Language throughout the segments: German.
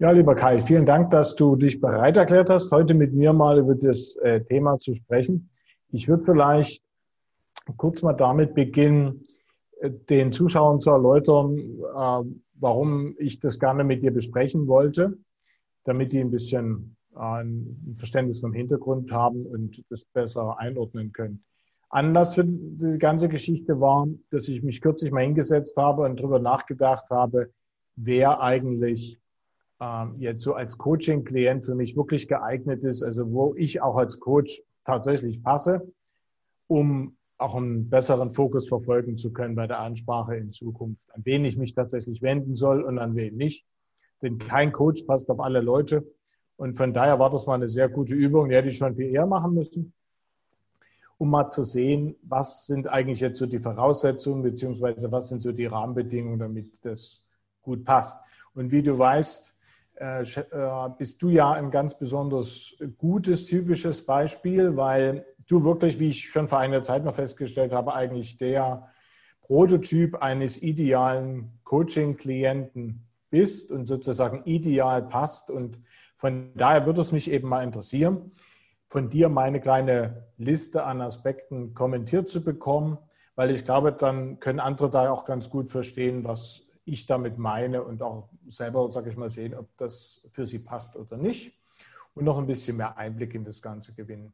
Ja, lieber Kai, vielen Dank, dass du dich bereit erklärt hast, heute mit mir mal über das äh, Thema zu sprechen. Ich würde vielleicht kurz mal damit beginnen, äh, den Zuschauern zu erläutern, äh, warum ich das gerne mit dir besprechen wollte, damit die ein bisschen ein Verständnis vom Hintergrund haben und das besser einordnen können. Anlass für die ganze Geschichte war, dass ich mich kürzlich mal hingesetzt habe und darüber nachgedacht habe, wer eigentlich jetzt so als Coaching-Klient für mich wirklich geeignet ist, also wo ich auch als Coach tatsächlich passe, um auch einen besseren Fokus verfolgen zu können bei der Ansprache in Zukunft, an wen ich mich tatsächlich wenden soll und an wen nicht. Denn kein Coach passt auf alle Leute. Und von daher war das mal eine sehr gute Übung, die hätte ich schon viel eher machen müssen, um mal zu sehen, was sind eigentlich jetzt so die Voraussetzungen, beziehungsweise was sind so die Rahmenbedingungen, damit das gut passt. Und wie du weißt, äh, äh, bist du ja ein ganz besonders gutes, typisches Beispiel, weil du wirklich, wie ich schon vor einiger Zeit noch festgestellt habe, eigentlich der Prototyp eines idealen Coaching-Klienten bist und sozusagen ideal passt. Und von daher würde es mich eben mal interessieren, von dir meine kleine Liste an Aspekten kommentiert zu bekommen, weil ich glaube, dann können andere da auch ganz gut verstehen, was ich damit meine und auch selber, sage ich mal, sehen, ob das für sie passt oder nicht und noch ein bisschen mehr Einblick in das Ganze gewinnen.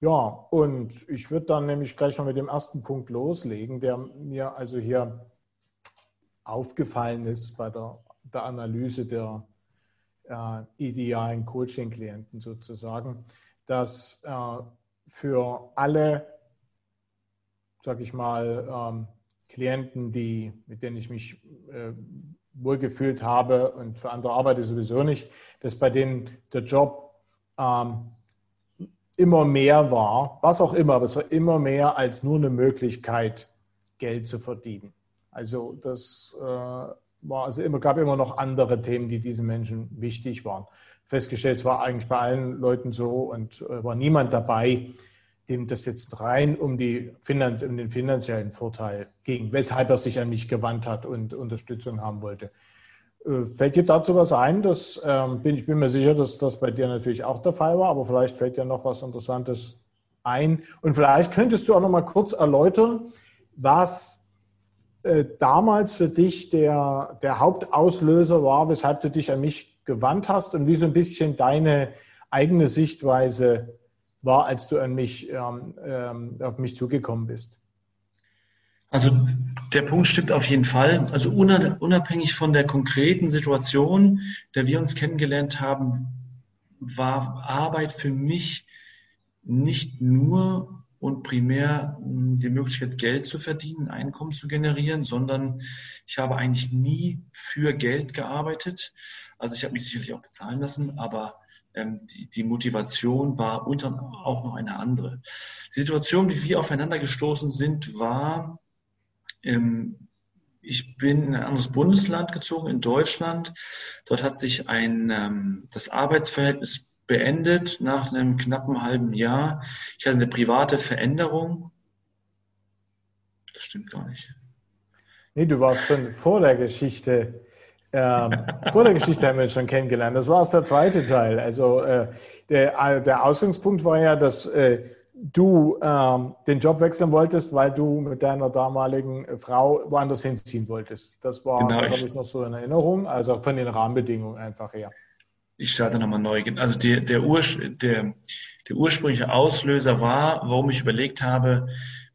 Ja, und ich würde dann nämlich gleich mal mit dem ersten Punkt loslegen, der mir also hier aufgefallen ist bei der, der Analyse der äh, idealen Coaching-Klienten sozusagen, dass äh, für alle, sag ich mal, ähm, Klienten, die, mit denen ich mich äh, wohlgefühlt habe und für andere arbeite sowieso nicht, dass bei denen der Job ähm, immer mehr war, was auch immer, aber es war immer mehr als nur eine Möglichkeit, Geld zu verdienen. Also das äh, war also immer, gab immer noch andere Themen, die diesen Menschen wichtig waren. Festgestellt, es war eigentlich bei allen Leuten so und äh, war niemand dabei, dem das jetzt rein um, die Finanz, um den finanziellen Vorteil ging, weshalb er sich an mich gewandt hat und Unterstützung haben wollte. Äh, fällt dir dazu was ein? Das, ähm, bin, ich bin mir sicher, dass das bei dir natürlich auch der Fall war, aber vielleicht fällt dir noch was Interessantes ein. Und vielleicht könntest du auch noch mal kurz erläutern, was äh, damals für dich der, der Hauptauslöser war, weshalb du dich an mich gewandt hast und wie so ein bisschen deine eigene Sichtweise war, als du an mich, ähm, ähm, auf mich zugekommen bist? Also der Punkt stimmt auf jeden Fall. Also unabhängig von der konkreten Situation, der wir uns kennengelernt haben, war Arbeit für mich nicht nur und primär hm, die Möglichkeit, Geld zu verdienen, Einkommen zu generieren, sondern ich habe eigentlich nie für Geld gearbeitet. Also ich habe mich sicherlich auch bezahlen lassen, aber ähm, die, die Motivation war unter auch noch eine andere. Die Situation, wie wir aufeinander gestoßen sind, war, ähm, ich bin in ein anderes Bundesland gezogen, in Deutschland. Dort hat sich ein, ähm, das Arbeitsverhältnis beendet nach einem knappen halben Jahr. Ich hatte eine private Veränderung. Das stimmt gar nicht. Nee, du warst schon vor der Geschichte. Ähm, vor der Geschichte haben wir uns schon kennengelernt. Das war erst der zweite Teil. Also äh, der, äh, der Ausgangspunkt war ja, dass äh, du ähm, den Job wechseln wolltest, weil du mit deiner damaligen Frau woanders hinziehen wolltest. Das war, genau, das habe ich noch so in Erinnerung, also von den Rahmenbedingungen einfach her ich starte nochmal neu. Also der, der, Ur, der, der ursprüngliche Auslöser war, warum ich überlegt habe,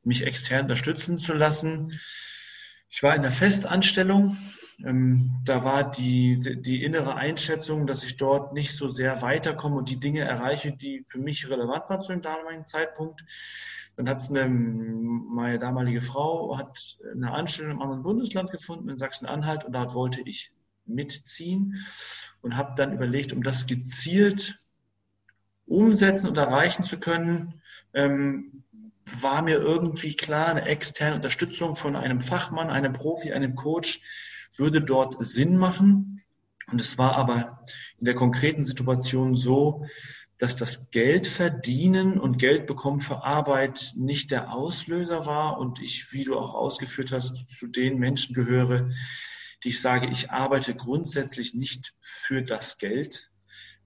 mich extern unterstützen zu lassen. Ich war in der Festanstellung. Ähm, da war die, die innere Einschätzung, dass ich dort nicht so sehr weiterkomme und die Dinge erreiche, die für mich relevant waren zu dem damaligen Zeitpunkt. Dann hat eine, meine damalige Frau hat eine Anstellung im anderen Bundesland gefunden, in Sachsen-Anhalt, und dort wollte ich mitziehen und habe dann überlegt, um das gezielt umsetzen und erreichen zu können, ähm, war mir irgendwie klar, eine externe Unterstützung von einem Fachmann, einem Profi, einem Coach würde dort Sinn machen. Und es war aber in der konkreten Situation so, dass das Geld verdienen und Geld bekommen für Arbeit nicht der Auslöser war und ich, wie du auch ausgeführt hast, zu den Menschen gehöre, die ich sage, ich arbeite grundsätzlich nicht für das Geld,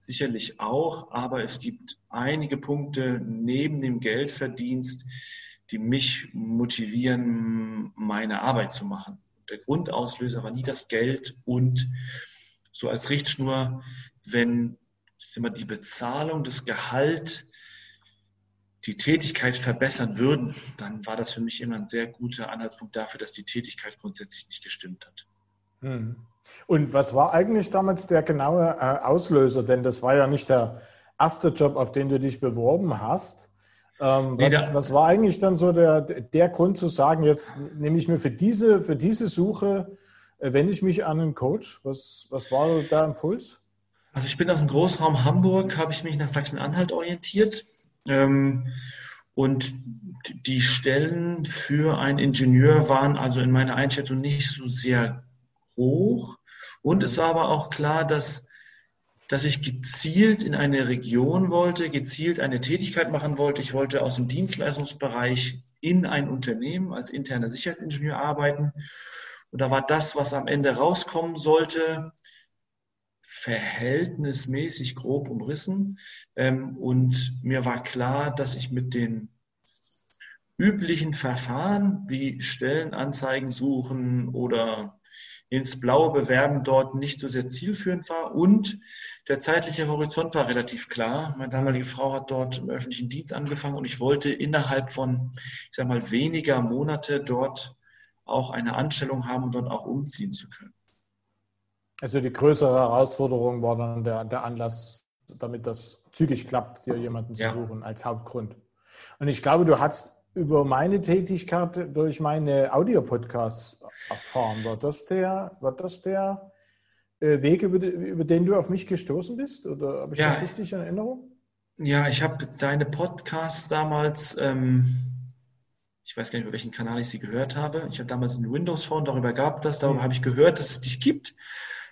sicherlich auch, aber es gibt einige Punkte neben dem Geldverdienst, die mich motivieren, meine Arbeit zu machen. Der Grundauslöser war nie das Geld und so als Richtschnur, wenn die Bezahlung, das Gehalt, die Tätigkeit verbessern würden, dann war das für mich immer ein sehr guter Anhaltspunkt dafür, dass die Tätigkeit grundsätzlich nicht gestimmt hat. Hm. Und was war eigentlich damals der genaue äh, Auslöser? Denn das war ja nicht der erste Job, auf den du dich beworben hast. Ähm, was, nee, was, war eigentlich dann so der, der Grund zu sagen, jetzt nehme ich mir für diese, für diese Suche, äh, wende ich mich an einen Coach? Was, was war der Impuls? Also ich bin aus dem Großraum Hamburg, habe ich mich nach Sachsen-Anhalt orientiert. Ähm, und die Stellen für einen Ingenieur waren also in meiner Einschätzung nicht so sehr hoch. Und es war aber auch klar, dass, dass ich gezielt in eine Region wollte, gezielt eine Tätigkeit machen wollte. Ich wollte aus dem Dienstleistungsbereich in ein Unternehmen als interner Sicherheitsingenieur arbeiten. Und da war das, was am Ende rauskommen sollte, verhältnismäßig grob umrissen. Ähm, und mir war klar, dass ich mit den üblichen Verfahren wie Stellenanzeigen suchen oder ins Blaue bewerben dort nicht so sehr zielführend war und der zeitliche Horizont war relativ klar. Meine damalige Frau hat dort im öffentlichen Dienst angefangen und ich wollte innerhalb von, ich sag mal, weniger Monate dort auch eine Anstellung haben und dort auch umziehen zu können. Also die größere Herausforderung war dann der, der Anlass, damit das zügig klappt, hier jemanden zu ja. suchen als Hauptgrund. Und ich glaube, du hast über meine Tätigkeit durch meine Audiopodcasts erfahren. War das der, war das der äh, Weg, über, über, den du auf mich gestoßen bist? Oder habe ich ja. das richtig in Erinnerung? Ja, ich habe deine Podcasts damals, ähm, ich weiß gar nicht, über welchen Kanal ich sie gehört habe. Ich habe damals ein Windows Phone, darüber gab das, darüber mhm. habe ich gehört, dass es dich gibt.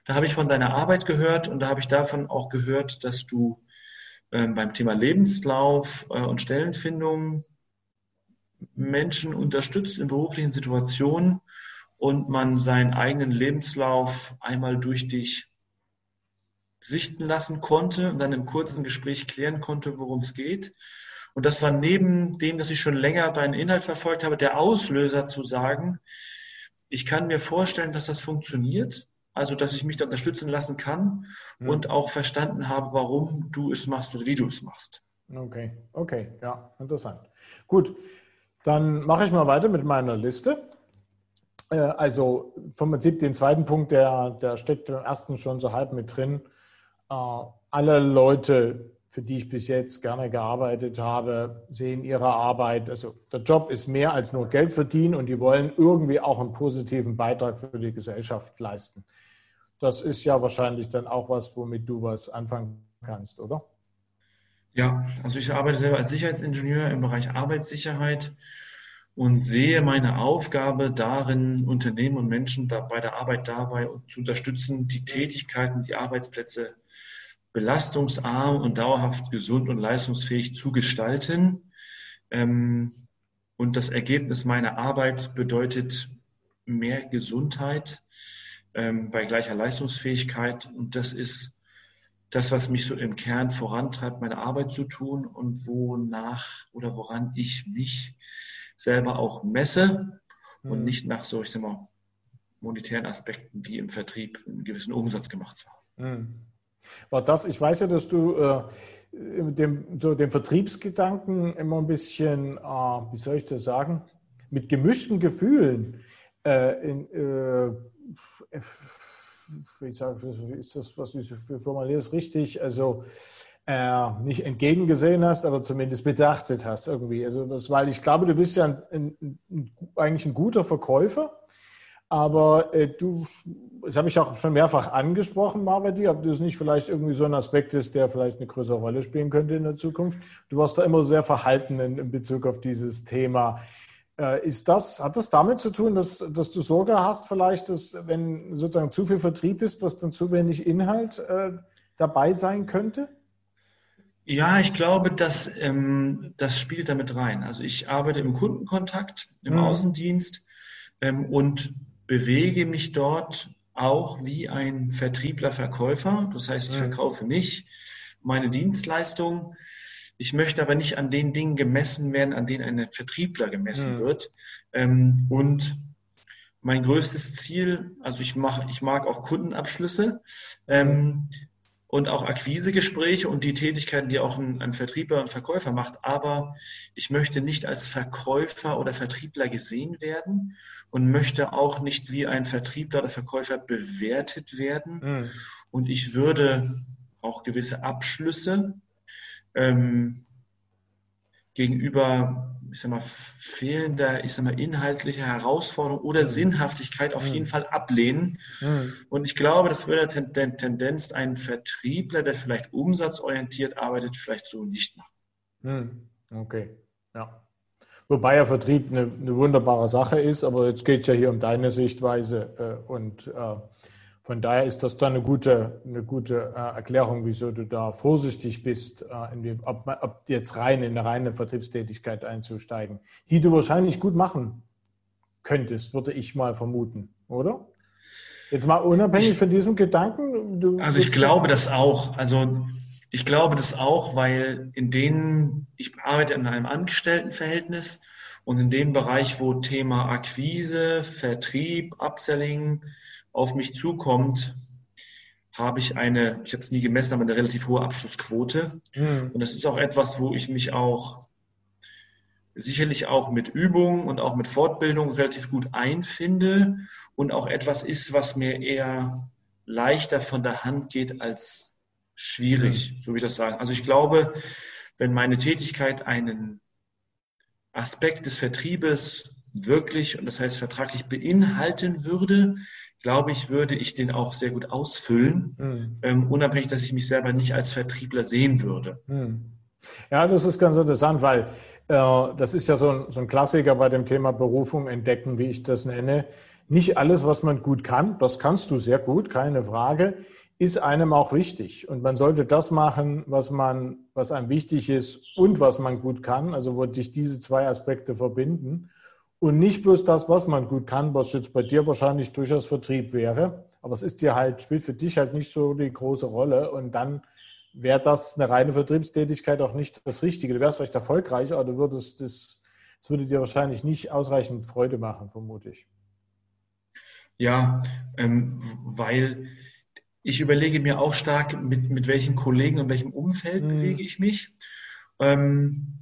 Da habe ich von deiner Arbeit gehört und da habe ich davon auch gehört, dass du ähm, beim Thema Lebenslauf äh, und Stellenfindung Menschen unterstützt in beruflichen Situationen und man seinen eigenen Lebenslauf einmal durch dich sichten lassen konnte und dann im kurzen Gespräch klären konnte, worum es geht. Und das war neben dem, dass ich schon länger deinen Inhalt verfolgt habe, der Auslöser zu sagen, ich kann mir vorstellen, dass das funktioniert, also dass ich mich da unterstützen lassen kann mhm. und auch verstanden habe, warum du es machst oder wie du es machst. Okay, okay, ja, interessant. Gut, dann mache ich mal weiter mit meiner Liste. Äh, also vom Prinzip den zweiten Punkt, der, der steckt im ersten schon so halb mit drin. Äh, alle Leute, für die ich bis jetzt gerne gearbeitet habe, sehen ihre Arbeit, also der Job ist mehr als nur Geld verdienen und die wollen irgendwie auch einen positiven Beitrag für die Gesellschaft leisten. Das ist ja wahrscheinlich dann auch was, womit du was anfangen kannst, oder? Ja, also ich arbeite selber als Sicherheitsingenieur im Bereich Arbeitssicherheit und sehe meine Aufgabe darin, Unternehmen und Menschen bei der Arbeit dabei zu unterstützen, die Tätigkeiten, die Arbeitsplätze belastungsarm und dauerhaft gesund und leistungsfähig zu gestalten. Ähm, und das Ergebnis meiner Arbeit bedeutet mehr Gesundheit ähm, bei gleicher Leistungsfähigkeit. Und das ist das, was mich so im Kern vorantreibt, meine Arbeit zu tun und wonach oder woran ich mich selber auch messe mhm. und nicht nach so, ich sag mal, monetären Aspekten wie im Vertrieb einen gewissen Umsatz gemacht zu haben. Mhm. War das, ich weiß ja, dass du äh, dem, so dem Vertriebsgedanken immer ein bisschen, äh, wie soll ich das sagen, mit gemischten Gefühlen äh, in, wie sage, ist das, was ich formuliere, ist richtig, also äh, nicht entgegengesehen hast, aber zumindest betrachtet hast irgendwie. Also das, weil ich glaube, du bist ja ein, ein, ein, eigentlich ein guter Verkäufer, aber äh, du, das habe ich auch schon mehrfach angesprochen, dir, ob das nicht vielleicht irgendwie so ein Aspekt ist, der vielleicht eine größere Rolle spielen könnte in der Zukunft. Du warst da immer sehr verhalten in, in Bezug auf dieses Thema. Äh, ist das, hat das damit zu tun, dass, dass du Sorge hast, vielleicht, dass wenn sozusagen zu viel Vertrieb ist, dass dann zu wenig Inhalt äh, dabei sein könnte? Ja, ich glaube, dass ähm, das spielt damit rein. Also ich arbeite im Kundenkontakt, im mhm. Außendienst ähm, und bewege mich dort auch wie ein Vertriebler, Verkäufer. Das heißt, ich mhm. verkaufe mich, meine Dienstleistung. Ich möchte aber nicht an den Dingen gemessen werden, an denen ein Vertriebler gemessen mhm. wird. Ähm, und mein größtes Ziel, also ich mache, ich mag auch Kundenabschlüsse ähm, und auch Akquisegespräche und die Tätigkeiten, die auch ein, ein Vertriebler und Verkäufer macht. Aber ich möchte nicht als Verkäufer oder Vertriebler gesehen werden und möchte auch nicht wie ein Vertriebler oder Verkäufer bewertet werden. Mhm. Und ich würde auch gewisse Abschlüsse ähm, gegenüber ich sag mal, fehlender, ich sag mal, inhaltlicher Herausforderung oder mhm. Sinnhaftigkeit auf mhm. jeden Fall ablehnen. Mhm. Und ich glaube, das würde der Tendenz ein Vertriebler, der vielleicht umsatzorientiert arbeitet, vielleicht so nicht machen. Okay, ja. Wobei ja Vertrieb eine, eine, wunderbare Sache ist, aber jetzt geht es ja hier um deine Sichtweise äh, und äh, von daher ist das dann eine gute, eine gute äh, Erklärung, wieso du da vorsichtig bist, äh, ob, ob, jetzt rein in eine reine Vertriebstätigkeit einzusteigen, die du wahrscheinlich gut machen könntest, würde ich mal vermuten, oder? Jetzt mal unabhängig ich, von diesem Gedanken. Also ich glaube das auch. Also ich glaube das auch, weil in denen, ich arbeite in einem Angestelltenverhältnis und in dem Bereich, wo Thema Akquise, Vertrieb, Upselling, auf mich zukommt, habe ich eine, ich habe es nie gemessen, aber eine relativ hohe Abschlussquote. Mhm. Und das ist auch etwas, wo ich mich auch sicherlich auch mit Übung und auch mit Fortbildung relativ gut einfinde und auch etwas ist, was mir eher leichter von der Hand geht als schwierig, mhm. so wie ich das sagen. Also ich glaube, wenn meine Tätigkeit einen Aspekt des Vertriebes wirklich und das heißt vertraglich beinhalten würde, glaube ich, würde ich den auch sehr gut ausfüllen, mhm. ähm, unabhängig, dass ich mich selber nicht als Vertriebler sehen würde. Mhm. Ja, das ist ganz interessant, weil äh, das ist ja so ein, so ein Klassiker bei dem Thema Berufung entdecken, wie ich das nenne. Nicht alles, was man gut kann, das kannst du sehr gut, keine Frage, ist einem auch wichtig. Und man sollte das machen, was man, was einem wichtig ist und was man gut kann, also wo sich diese zwei Aspekte verbinden. Und nicht bloß das, was man gut kann, was jetzt bei dir wahrscheinlich durchaus Vertrieb wäre. Aber es ist dir halt, spielt für dich halt nicht so die große Rolle. Und dann wäre das eine reine Vertriebstätigkeit auch nicht das Richtige. Du wärst vielleicht erfolgreich, aber du würdest das, das würde dir wahrscheinlich nicht ausreichend Freude machen, vermute ich. Ja, ähm, weil ich überlege mir auch stark, mit, mit welchen Kollegen und welchem Umfeld hm. bewege ich mich. Ähm,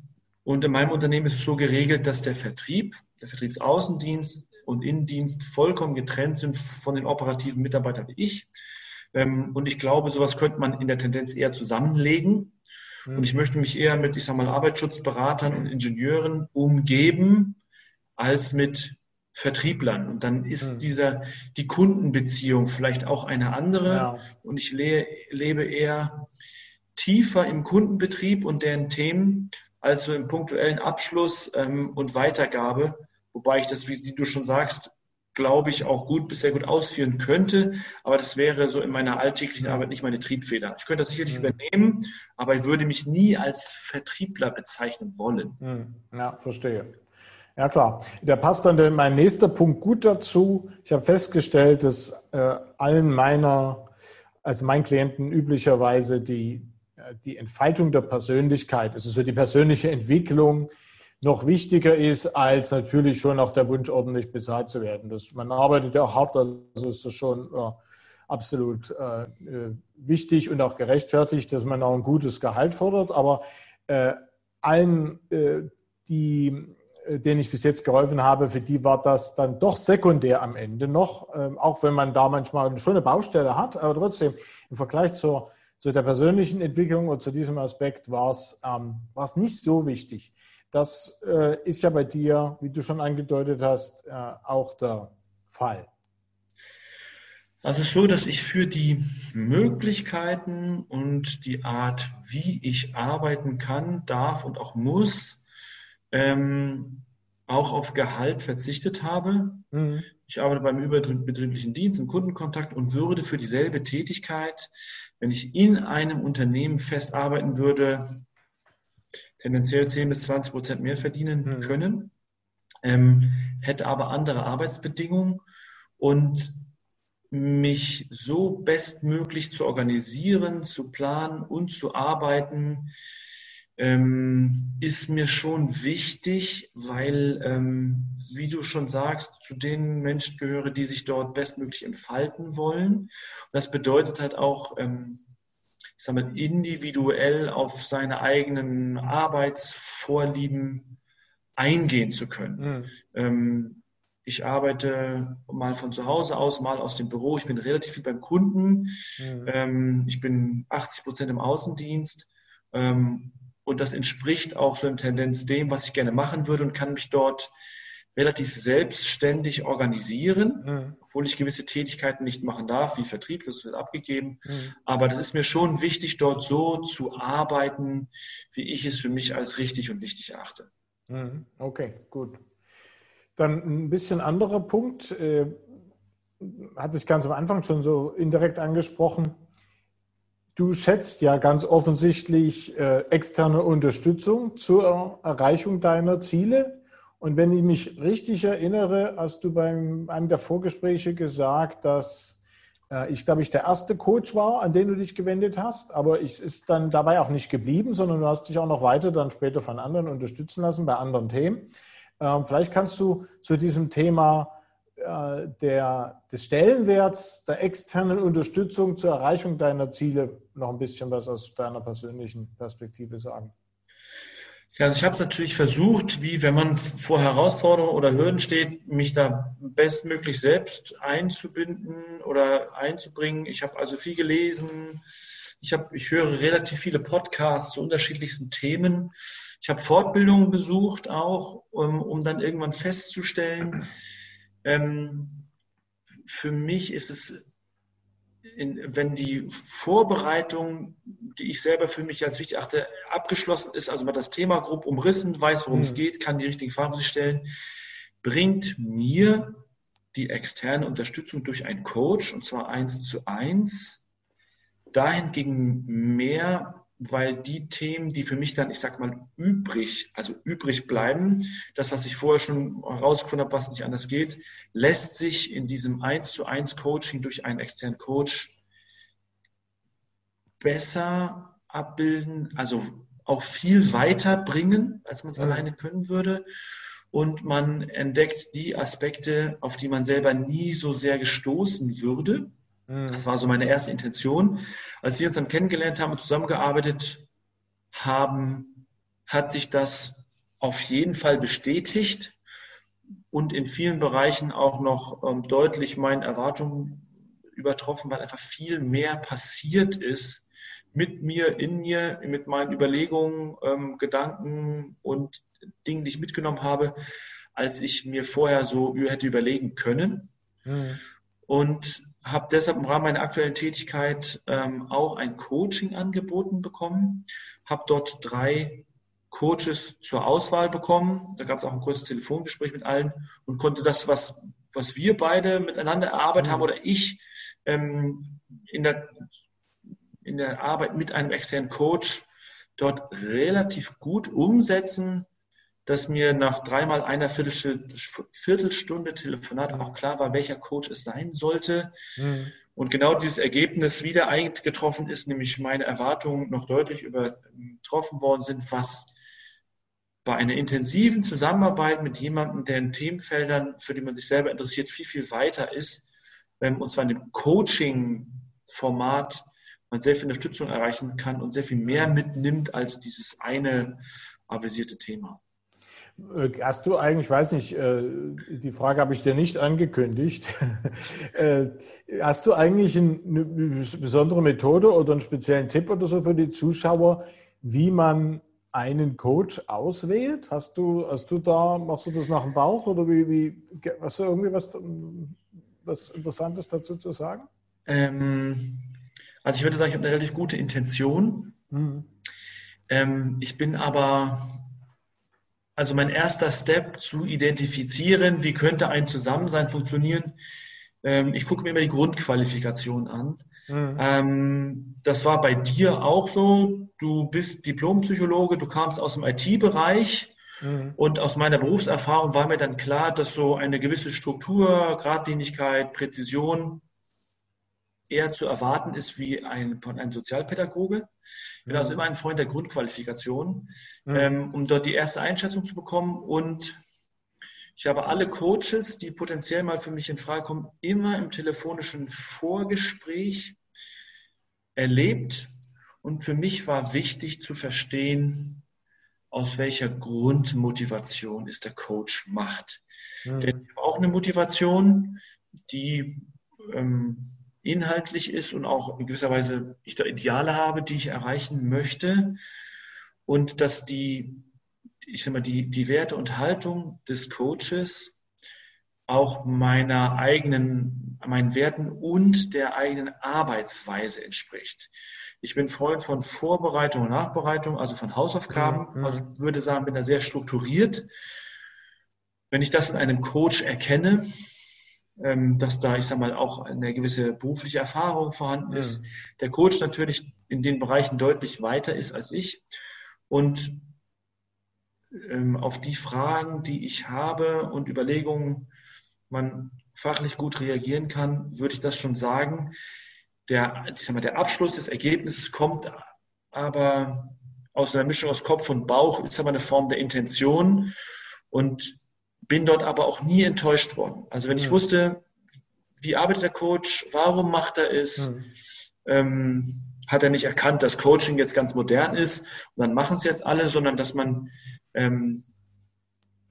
und in meinem Unternehmen ist es so geregelt, dass der Vertrieb, der Vertriebsaußendienst und Innendienst vollkommen getrennt sind von den operativen Mitarbeitern wie ich. Ähm, und ich glaube, sowas könnte man in der Tendenz eher zusammenlegen. Und ich möchte mich eher mit, ich sag mal, Arbeitsschutzberatern und Ingenieuren umgeben, als mit Vertrieblern. Und dann ist mhm. dieser, die Kundenbeziehung vielleicht auch eine andere. Ja. Und ich le lebe eher tiefer im Kundenbetrieb und deren Themen also im punktuellen Abschluss ähm, und Weitergabe, wobei ich das, wie du schon sagst, glaube ich, auch gut bis sehr gut ausführen könnte. Aber das wäre so in meiner alltäglichen Arbeit nicht meine Triebfeder. Ich könnte das sicherlich mhm. übernehmen, aber ich würde mich nie als Vertriebler bezeichnen wollen. Mhm. Ja, verstehe. Ja, klar. Da passt dann mein nächster Punkt gut dazu. Ich habe festgestellt, dass äh, allen meiner, also meinen Klienten üblicherweise die die Entfaltung der Persönlichkeit, also so die persönliche Entwicklung, noch wichtiger ist, als natürlich schon auch der Wunsch, ordentlich bezahlt zu werden. Das, man arbeitet ja auch hart, also ist das schon äh, absolut äh, äh, wichtig und auch gerechtfertigt, dass man auch ein gutes Gehalt fordert. Aber äh, allen, äh, die, äh, denen ich bis jetzt geholfen habe, für die war das dann doch sekundär am Ende noch, ähm, auch wenn man da manchmal schon eine Baustelle hat, aber trotzdem im Vergleich zur zu der persönlichen Entwicklung und zu diesem Aspekt war es, ähm, nicht so wichtig. Das äh, ist ja bei dir, wie du schon angedeutet hast, äh, auch der Fall. Also es ist so, dass ich für die Möglichkeiten und die Art, wie ich arbeiten kann, darf und auch muss, ähm, auch auf Gehalt verzichtet habe. Mhm. Ich arbeite beim überbetrieblichen Dienst im Kundenkontakt und würde für dieselbe Tätigkeit wenn ich in einem Unternehmen fest arbeiten würde, tendenziell 10 bis 20 Prozent mehr verdienen mhm. können, ähm, hätte aber andere Arbeitsbedingungen und mich so bestmöglich zu organisieren, zu planen und zu arbeiten, ähm, ist mir schon wichtig, weil, ähm, wie du schon sagst, zu den Menschen gehöre, die sich dort bestmöglich entfalten wollen. Das bedeutet halt auch, ähm, ich sage mal, individuell auf seine eigenen Arbeitsvorlieben eingehen zu können. Mhm. Ähm, ich arbeite mal von zu Hause aus, mal aus dem Büro. Ich bin relativ viel beim Kunden. Mhm. Ähm, ich bin 80 Prozent im Außendienst. Und das entspricht auch so in Tendenz dem, was ich gerne machen würde und kann mich dort relativ selbstständig organisieren, mhm. obwohl ich gewisse Tätigkeiten nicht machen darf, wie Vertrieb, das wird abgegeben. Mhm. Aber das ist mir schon wichtig, dort so zu arbeiten, wie ich es für mich als richtig und wichtig erachte. Mhm. Okay, gut. Dann ein bisschen anderer Punkt, äh, hatte ich ganz am Anfang schon so indirekt angesprochen. Du schätzt ja ganz offensichtlich äh, externe Unterstützung zur Erreichung deiner Ziele. Und wenn ich mich richtig erinnere, hast du beim einem der Vorgespräche gesagt, dass äh, ich, glaube ich, der erste Coach war, an den du dich gewendet hast. Aber es ist dann dabei auch nicht geblieben, sondern du hast dich auch noch weiter dann später von anderen unterstützen lassen bei anderen Themen. Ähm, vielleicht kannst du zu diesem Thema äh, der, des Stellenwerts der externen Unterstützung zur Erreichung deiner Ziele noch ein bisschen was aus deiner persönlichen Perspektive sagen. Ja, also ich habe es natürlich versucht, wie wenn man vor Herausforderungen oder Hürden steht, mich da bestmöglich selbst einzubinden oder einzubringen. Ich habe also viel gelesen. Ich, hab, ich höre relativ viele Podcasts zu unterschiedlichsten Themen. Ich habe Fortbildungen besucht auch, um, um dann irgendwann festzustellen, ähm, für mich ist es in, wenn die Vorbereitung, die ich selber für mich als wichtig achte, abgeschlossen ist, also mal das Thema grob umrissen, weiß, worum mhm. es geht, kann die richtigen Fragen stellen, bringt mir die externe Unterstützung durch einen Coach, und zwar eins zu eins, dahingegen mehr weil die Themen, die für mich dann, ich sag mal, übrig, also übrig bleiben, das, was ich vorher schon herausgefunden habe, was nicht anders geht, lässt sich in diesem 1 zu 1 Coaching durch einen externen Coach besser abbilden, also auch viel weiter bringen, als man es ja. alleine können würde. Und man entdeckt die Aspekte, auf die man selber nie so sehr gestoßen würde. Mhm. Das war so meine erste Intention. Als wir uns dann kennengelernt haben und zusammengearbeitet haben, hat sich das auf jeden Fall bestätigt und in vielen Bereichen auch noch ähm, deutlich meinen Erwartungen übertroffen, weil einfach viel mehr passiert ist mit mir, in mir, mit meinen Überlegungen, ähm, Gedanken und Dingen, die ich mitgenommen habe, als ich mir vorher so hätte überlegen können. Mhm. Und habe deshalb im Rahmen meiner aktuellen Tätigkeit ähm, auch ein Coaching angeboten bekommen, habe dort drei Coaches zur Auswahl bekommen. Da gab es auch ein kurzes Telefongespräch mit allen und konnte das, was, was wir beide miteinander erarbeitet mhm. haben oder ich ähm, in, der, in der Arbeit mit einem externen Coach dort relativ gut umsetzen, dass mir nach dreimal einer Viertelstunde Telefonat auch klar war, welcher Coach es sein sollte. Mhm. Und genau dieses Ergebnis wieder eingetroffen ist, nämlich meine Erwartungen noch deutlich übertroffen worden sind, was bei einer intensiven Zusammenarbeit mit jemandem, der in Themenfeldern, für die man sich selber interessiert, viel, viel weiter ist, und zwar in dem Coaching-Format, man sehr viel Unterstützung erreichen kann und sehr viel mehr mitnimmt als dieses eine avisierte Thema. Äh, hast du eigentlich, ich weiß nicht, äh, die Frage habe ich dir nicht angekündigt. Äh, hast du eigentlich eine besondere Methode oder einen speziellen Tipp oder so für die Zuschauer, wie man einen Coach auswählt? Hast du, hast du da, machst du das nach dem Bauch oder wie, wie hast du irgendwie was, was Interessantes dazu zu sagen? Ähm, also ich würde sagen, ich habe eine relativ gute Intention. Mhm. Ähm, ich bin aber also mein erster Step zu identifizieren, wie könnte ein Zusammensein funktionieren. Ähm, ich gucke mir immer die Grundqualifikation an. Mhm. Ähm, das war bei dir auch so. Du bist Diplompsychologe, du kamst aus dem IT-Bereich. Mhm. Und aus meiner Berufserfahrung war mir dann klar, dass so eine gewisse Struktur, Gradlinigkeit, Präzision eher zu erwarten ist wie ein, von einem Sozialpädagoge. Ich bin also immer ein Freund der Grundqualifikation, mhm. ähm, um dort die erste Einschätzung zu bekommen. Und ich habe alle Coaches, die potenziell mal für mich in Frage kommen, immer im telefonischen Vorgespräch erlebt. Und für mich war wichtig zu verstehen, aus welcher Grundmotivation ist der Coach macht. Mhm. Denn ich habe auch eine Motivation, die ähm, inhaltlich ist und auch in gewisser Weise ich da Ideale habe, die ich erreichen möchte. Und dass die, ich sag mal, die, die Werte und Haltung des Coaches auch meiner eigenen, meinen Werten und der eigenen Arbeitsweise entspricht. Ich bin Freund von Vorbereitung und Nachbereitung, also von Hausaufgaben. Mhm. Also würde sagen, bin da sehr strukturiert. Wenn ich das in einem Coach erkenne, dass da, ich sag mal, auch eine gewisse berufliche Erfahrung vorhanden ist. Mhm. Der Coach natürlich in den Bereichen deutlich weiter ist als ich. Und ähm, auf die Fragen, die ich habe und Überlegungen, man fachlich gut reagieren kann, würde ich das schon sagen. Der, ich sag mal, der Abschluss des Ergebnisses kommt aber aus einer Mischung aus Kopf und Bauch, ist aber eine Form der Intention. Und bin dort aber auch nie enttäuscht worden. Also wenn ich wusste, wie arbeitet der Coach, warum macht er es, mhm. ähm, hat er nicht erkannt, dass Coaching jetzt ganz modern ist und dann machen es jetzt alle, sondern dass man ähm,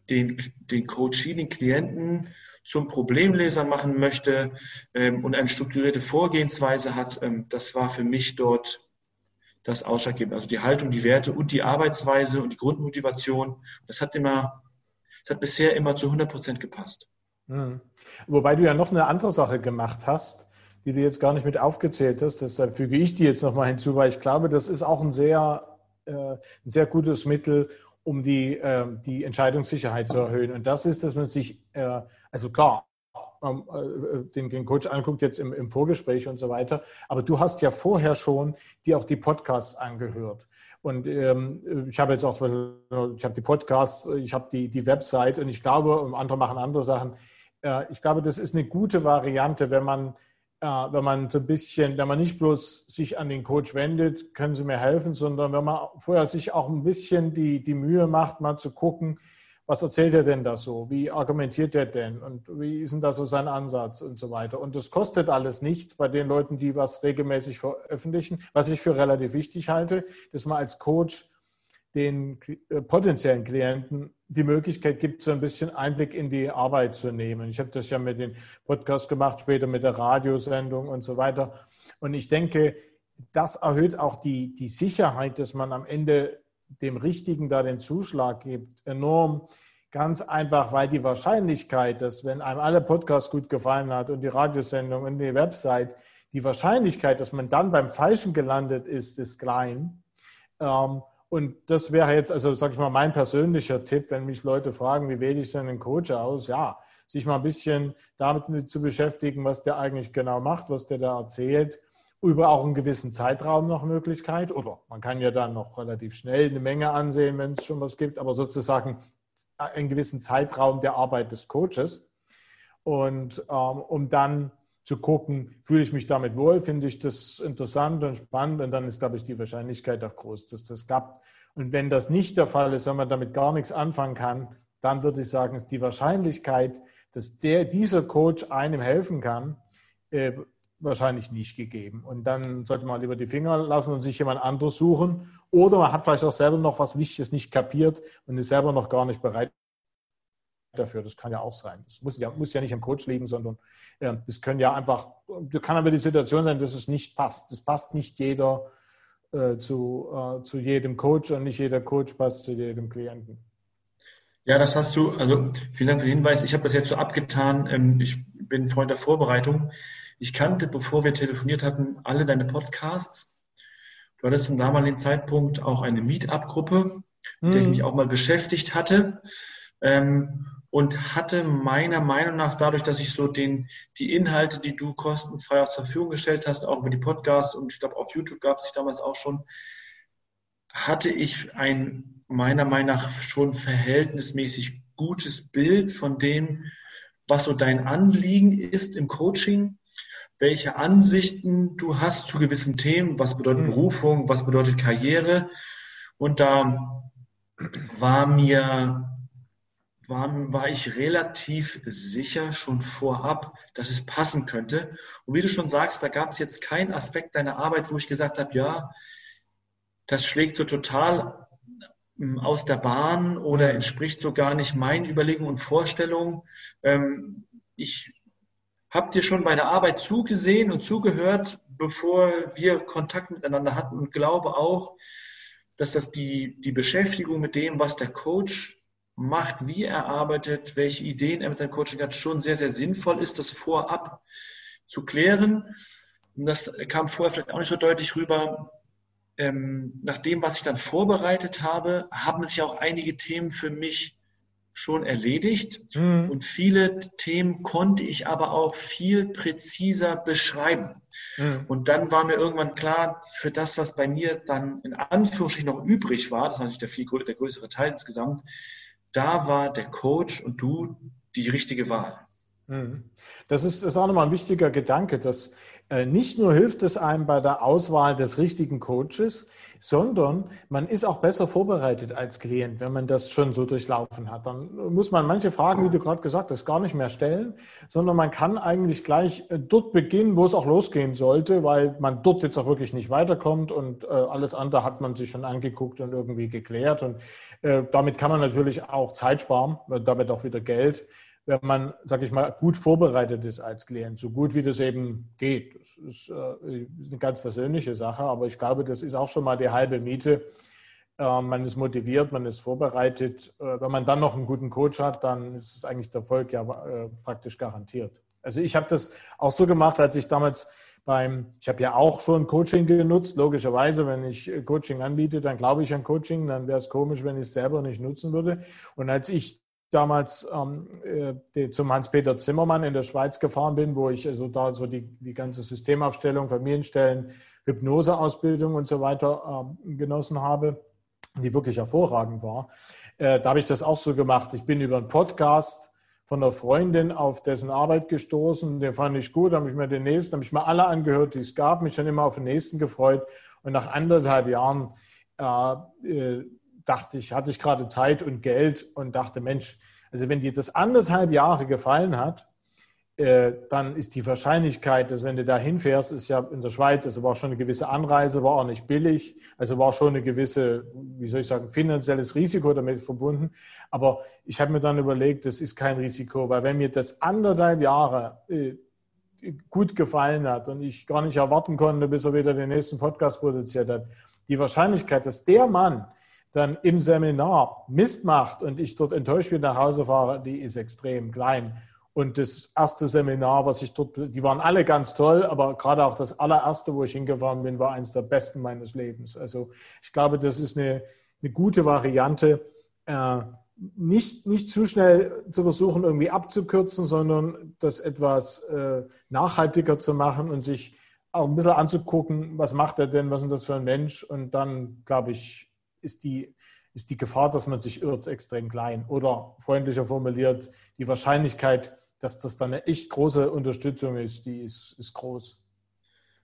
den, den Coachee, den Klienten zum Problemleser machen möchte ähm, und eine strukturierte Vorgehensweise hat, ähm, das war für mich dort das Ausschlaggebende. Also die Haltung, die Werte und die Arbeitsweise und die Grundmotivation. Das hat immer es hat bisher immer zu 100 Prozent gepasst. Mhm. Wobei du ja noch eine andere Sache gemacht hast, die du jetzt gar nicht mit aufgezählt hast. Deshalb füge ich die jetzt nochmal hinzu, weil ich glaube, das ist auch ein sehr, äh, ein sehr gutes Mittel, um die, äh, die Entscheidungssicherheit zu erhöhen. Und das ist, dass man sich, äh, also klar, ähm, äh, den, den, Coach anguckt jetzt im, im Vorgespräch und so weiter, aber du hast ja vorher schon dir auch die Podcasts angehört. Und ähm, ich habe jetzt auch, ich habe die Podcasts, ich habe die, die Website und ich glaube, und andere machen andere Sachen. Äh, ich glaube, das ist eine gute Variante, wenn man, äh, wenn man so ein bisschen, wenn man nicht bloß sich an den Coach wendet, können Sie mir helfen, sondern wenn man vorher sich auch ein bisschen die, die Mühe macht, mal zu gucken, was erzählt er denn da so? Wie argumentiert er denn? Und wie ist denn da so sein Ansatz und so weiter? Und das kostet alles nichts bei den Leuten, die was regelmäßig veröffentlichen. Was ich für relativ wichtig halte, dass man als Coach den äh, potenziellen Klienten die Möglichkeit gibt, so ein bisschen Einblick in die Arbeit zu nehmen. Ich habe das ja mit dem Podcast gemacht, später mit der Radiosendung und so weiter. Und ich denke, das erhöht auch die, die Sicherheit, dass man am Ende dem Richtigen da den Zuschlag gibt, enorm. Ganz einfach, weil die Wahrscheinlichkeit, dass wenn einem alle Podcasts gut gefallen hat und die Radiosendung und die Website, die Wahrscheinlichkeit, dass man dann beim Falschen gelandet ist, ist klein. Ähm, und das wäre jetzt, also sage ich mal, mein persönlicher Tipp, wenn mich Leute fragen, wie wähle ich denn einen Coach aus? Ja, sich mal ein bisschen damit zu beschäftigen, was der eigentlich genau macht, was der da erzählt über auch einen gewissen Zeitraum noch Möglichkeit. Oder man kann ja dann noch relativ schnell eine Menge ansehen, wenn es schon was gibt, aber sozusagen einen gewissen Zeitraum der Arbeit des Coaches. Und ähm, um dann zu gucken, fühle ich mich damit wohl, finde ich das interessant und spannend und dann ist, glaube ich, die Wahrscheinlichkeit auch groß, dass das klappt. Und wenn das nicht der Fall ist, wenn man damit gar nichts anfangen kann, dann würde ich sagen, ist die Wahrscheinlichkeit, dass der, dieser Coach einem helfen kann, äh, wahrscheinlich nicht gegeben. Und dann sollte man lieber die Finger lassen und sich jemand anderes suchen. Oder man hat vielleicht auch selber noch was Wichtiges nicht kapiert und ist selber noch gar nicht bereit dafür. Das kann ja auch sein. Das muss ja, muss ja nicht am Coach liegen, sondern äh, das können ja einfach, kann aber die Situation sein, dass es nicht passt. Das passt nicht jeder äh, zu, äh, zu jedem Coach und nicht jeder Coach passt zu jedem Klienten. Ja, das hast du, also vielen Dank für den Hinweis. Ich habe das jetzt so abgetan. Ähm, ich bin Freund der Vorbereitung. Ich kannte, bevor wir telefoniert hatten, alle deine Podcasts. Du hattest zum damaligen Zeitpunkt auch eine Meetup-Gruppe, mit der ich mich hm. auch mal beschäftigt hatte. Ähm, und hatte meiner Meinung nach dadurch, dass ich so den, die Inhalte, die du kostenfrei auch zur Verfügung gestellt hast, auch über die Podcasts und ich glaube auf YouTube gab es sich damals auch schon, hatte ich ein meiner Meinung nach schon verhältnismäßig gutes Bild von dem, was so dein Anliegen ist im Coaching welche Ansichten du hast zu gewissen Themen, was bedeutet mhm. Berufung, was bedeutet Karriere. Und da war mir, war, war ich relativ sicher schon vorab, dass es passen könnte. Und wie du schon sagst, da gab es jetzt keinen Aspekt deiner Arbeit, wo ich gesagt habe, ja, das schlägt so total ähm, aus der Bahn oder entspricht so gar nicht meinen Überlegungen und Vorstellungen. Ähm, ich habe dir schon bei der Arbeit zugesehen und zugehört, bevor wir Kontakt miteinander hatten und glaube auch, dass das die, die Beschäftigung mit dem, was der Coach macht, wie er arbeitet, welche Ideen er mit seinem Coaching hat, schon sehr, sehr sinnvoll ist, das vorab zu klären. Und das kam vorher vielleicht auch nicht so deutlich rüber ähm, nach dem, was ich dann vorbereitet habe, haben sich auch einige Themen für mich schon erledigt. Mhm. Und viele Themen konnte ich aber auch viel präziser beschreiben. Mhm. Und dann war mir irgendwann klar, für das, was bei mir dann in Anführungsstrichen noch übrig war, das war nicht der, viel, der größere Teil insgesamt, da war der Coach und du die richtige Wahl. Mhm. Das ist, das ist auch nochmal ein wichtiger Gedanke, dass nicht nur hilft es einem bei der Auswahl des richtigen Coaches, sondern man ist auch besser vorbereitet als Klient, wenn man das schon so durchlaufen hat. Dann muss man manche Fragen, wie du gerade gesagt hast, gar nicht mehr stellen, sondern man kann eigentlich gleich äh, dort beginnen, wo es auch losgehen sollte, weil man dort jetzt auch wirklich nicht weiterkommt und äh, alles andere hat man sich schon angeguckt und irgendwie geklärt. Und damit kann man natürlich auch Zeit sparen, damit auch wieder Geld wenn man, sag ich mal, gut vorbereitet ist als Klient, so gut wie das eben geht. Das ist äh, eine ganz persönliche Sache, aber ich glaube, das ist auch schon mal die halbe Miete. Äh, man ist motiviert, man ist vorbereitet. Äh, wenn man dann noch einen guten Coach hat, dann ist eigentlich der Erfolg ja praktisch garantiert. Also ich habe das auch so gemacht, als ich damals beim, ich habe ja auch schon Coaching genutzt, logischerweise, wenn ich Coaching anbiete, dann glaube ich an Coaching, dann wäre es komisch, wenn ich es selber nicht nutzen würde. Und als ich damals ähm, äh, zum Hans-Peter Zimmermann in der Schweiz gefahren bin, wo ich also da so die, die ganze Systemaufstellung, Familienstellen, Hypnoseausbildung und so weiter ähm, genossen habe, die wirklich hervorragend war. Äh, da habe ich das auch so gemacht. Ich bin über einen Podcast von einer Freundin auf dessen Arbeit gestoßen. Den fand ich gut, habe ich mir den nächsten, habe ich mir alle angehört, die es gab, mich dann immer auf den nächsten gefreut. Und nach anderthalb Jahren äh, äh dachte ich, hatte ich gerade Zeit und Geld und dachte, Mensch, also wenn dir das anderthalb Jahre gefallen hat, äh, dann ist die Wahrscheinlichkeit, dass wenn du da hinfährst, ist ja in der Schweiz, also war schon eine gewisse Anreise, war auch nicht billig, also war schon eine gewisse, wie soll ich sagen, finanzielles Risiko damit verbunden. Aber ich habe mir dann überlegt, das ist kein Risiko, weil wenn mir das anderthalb Jahre äh, gut gefallen hat und ich gar nicht erwarten konnte, bis er wieder den nächsten Podcast produziert hat, die Wahrscheinlichkeit, dass der Mann, dann im Seminar Mist macht und ich dort enttäuscht wieder nach Hause fahre, die ist extrem klein. Und das erste Seminar, was ich dort, die waren alle ganz toll, aber gerade auch das allererste, wo ich hingefahren bin, war eines der besten meines Lebens. Also ich glaube, das ist eine, eine gute Variante, äh, nicht, nicht zu schnell zu versuchen, irgendwie abzukürzen, sondern das etwas äh, nachhaltiger zu machen und sich auch ein bisschen anzugucken, was macht er denn, was ist das für ein Mensch? Und dann, glaube ich, ist die, ist die Gefahr, dass man sich irrt, extrem klein. Oder freundlicher formuliert, die Wahrscheinlichkeit, dass das dann eine echt große Unterstützung ist, die ist, ist groß.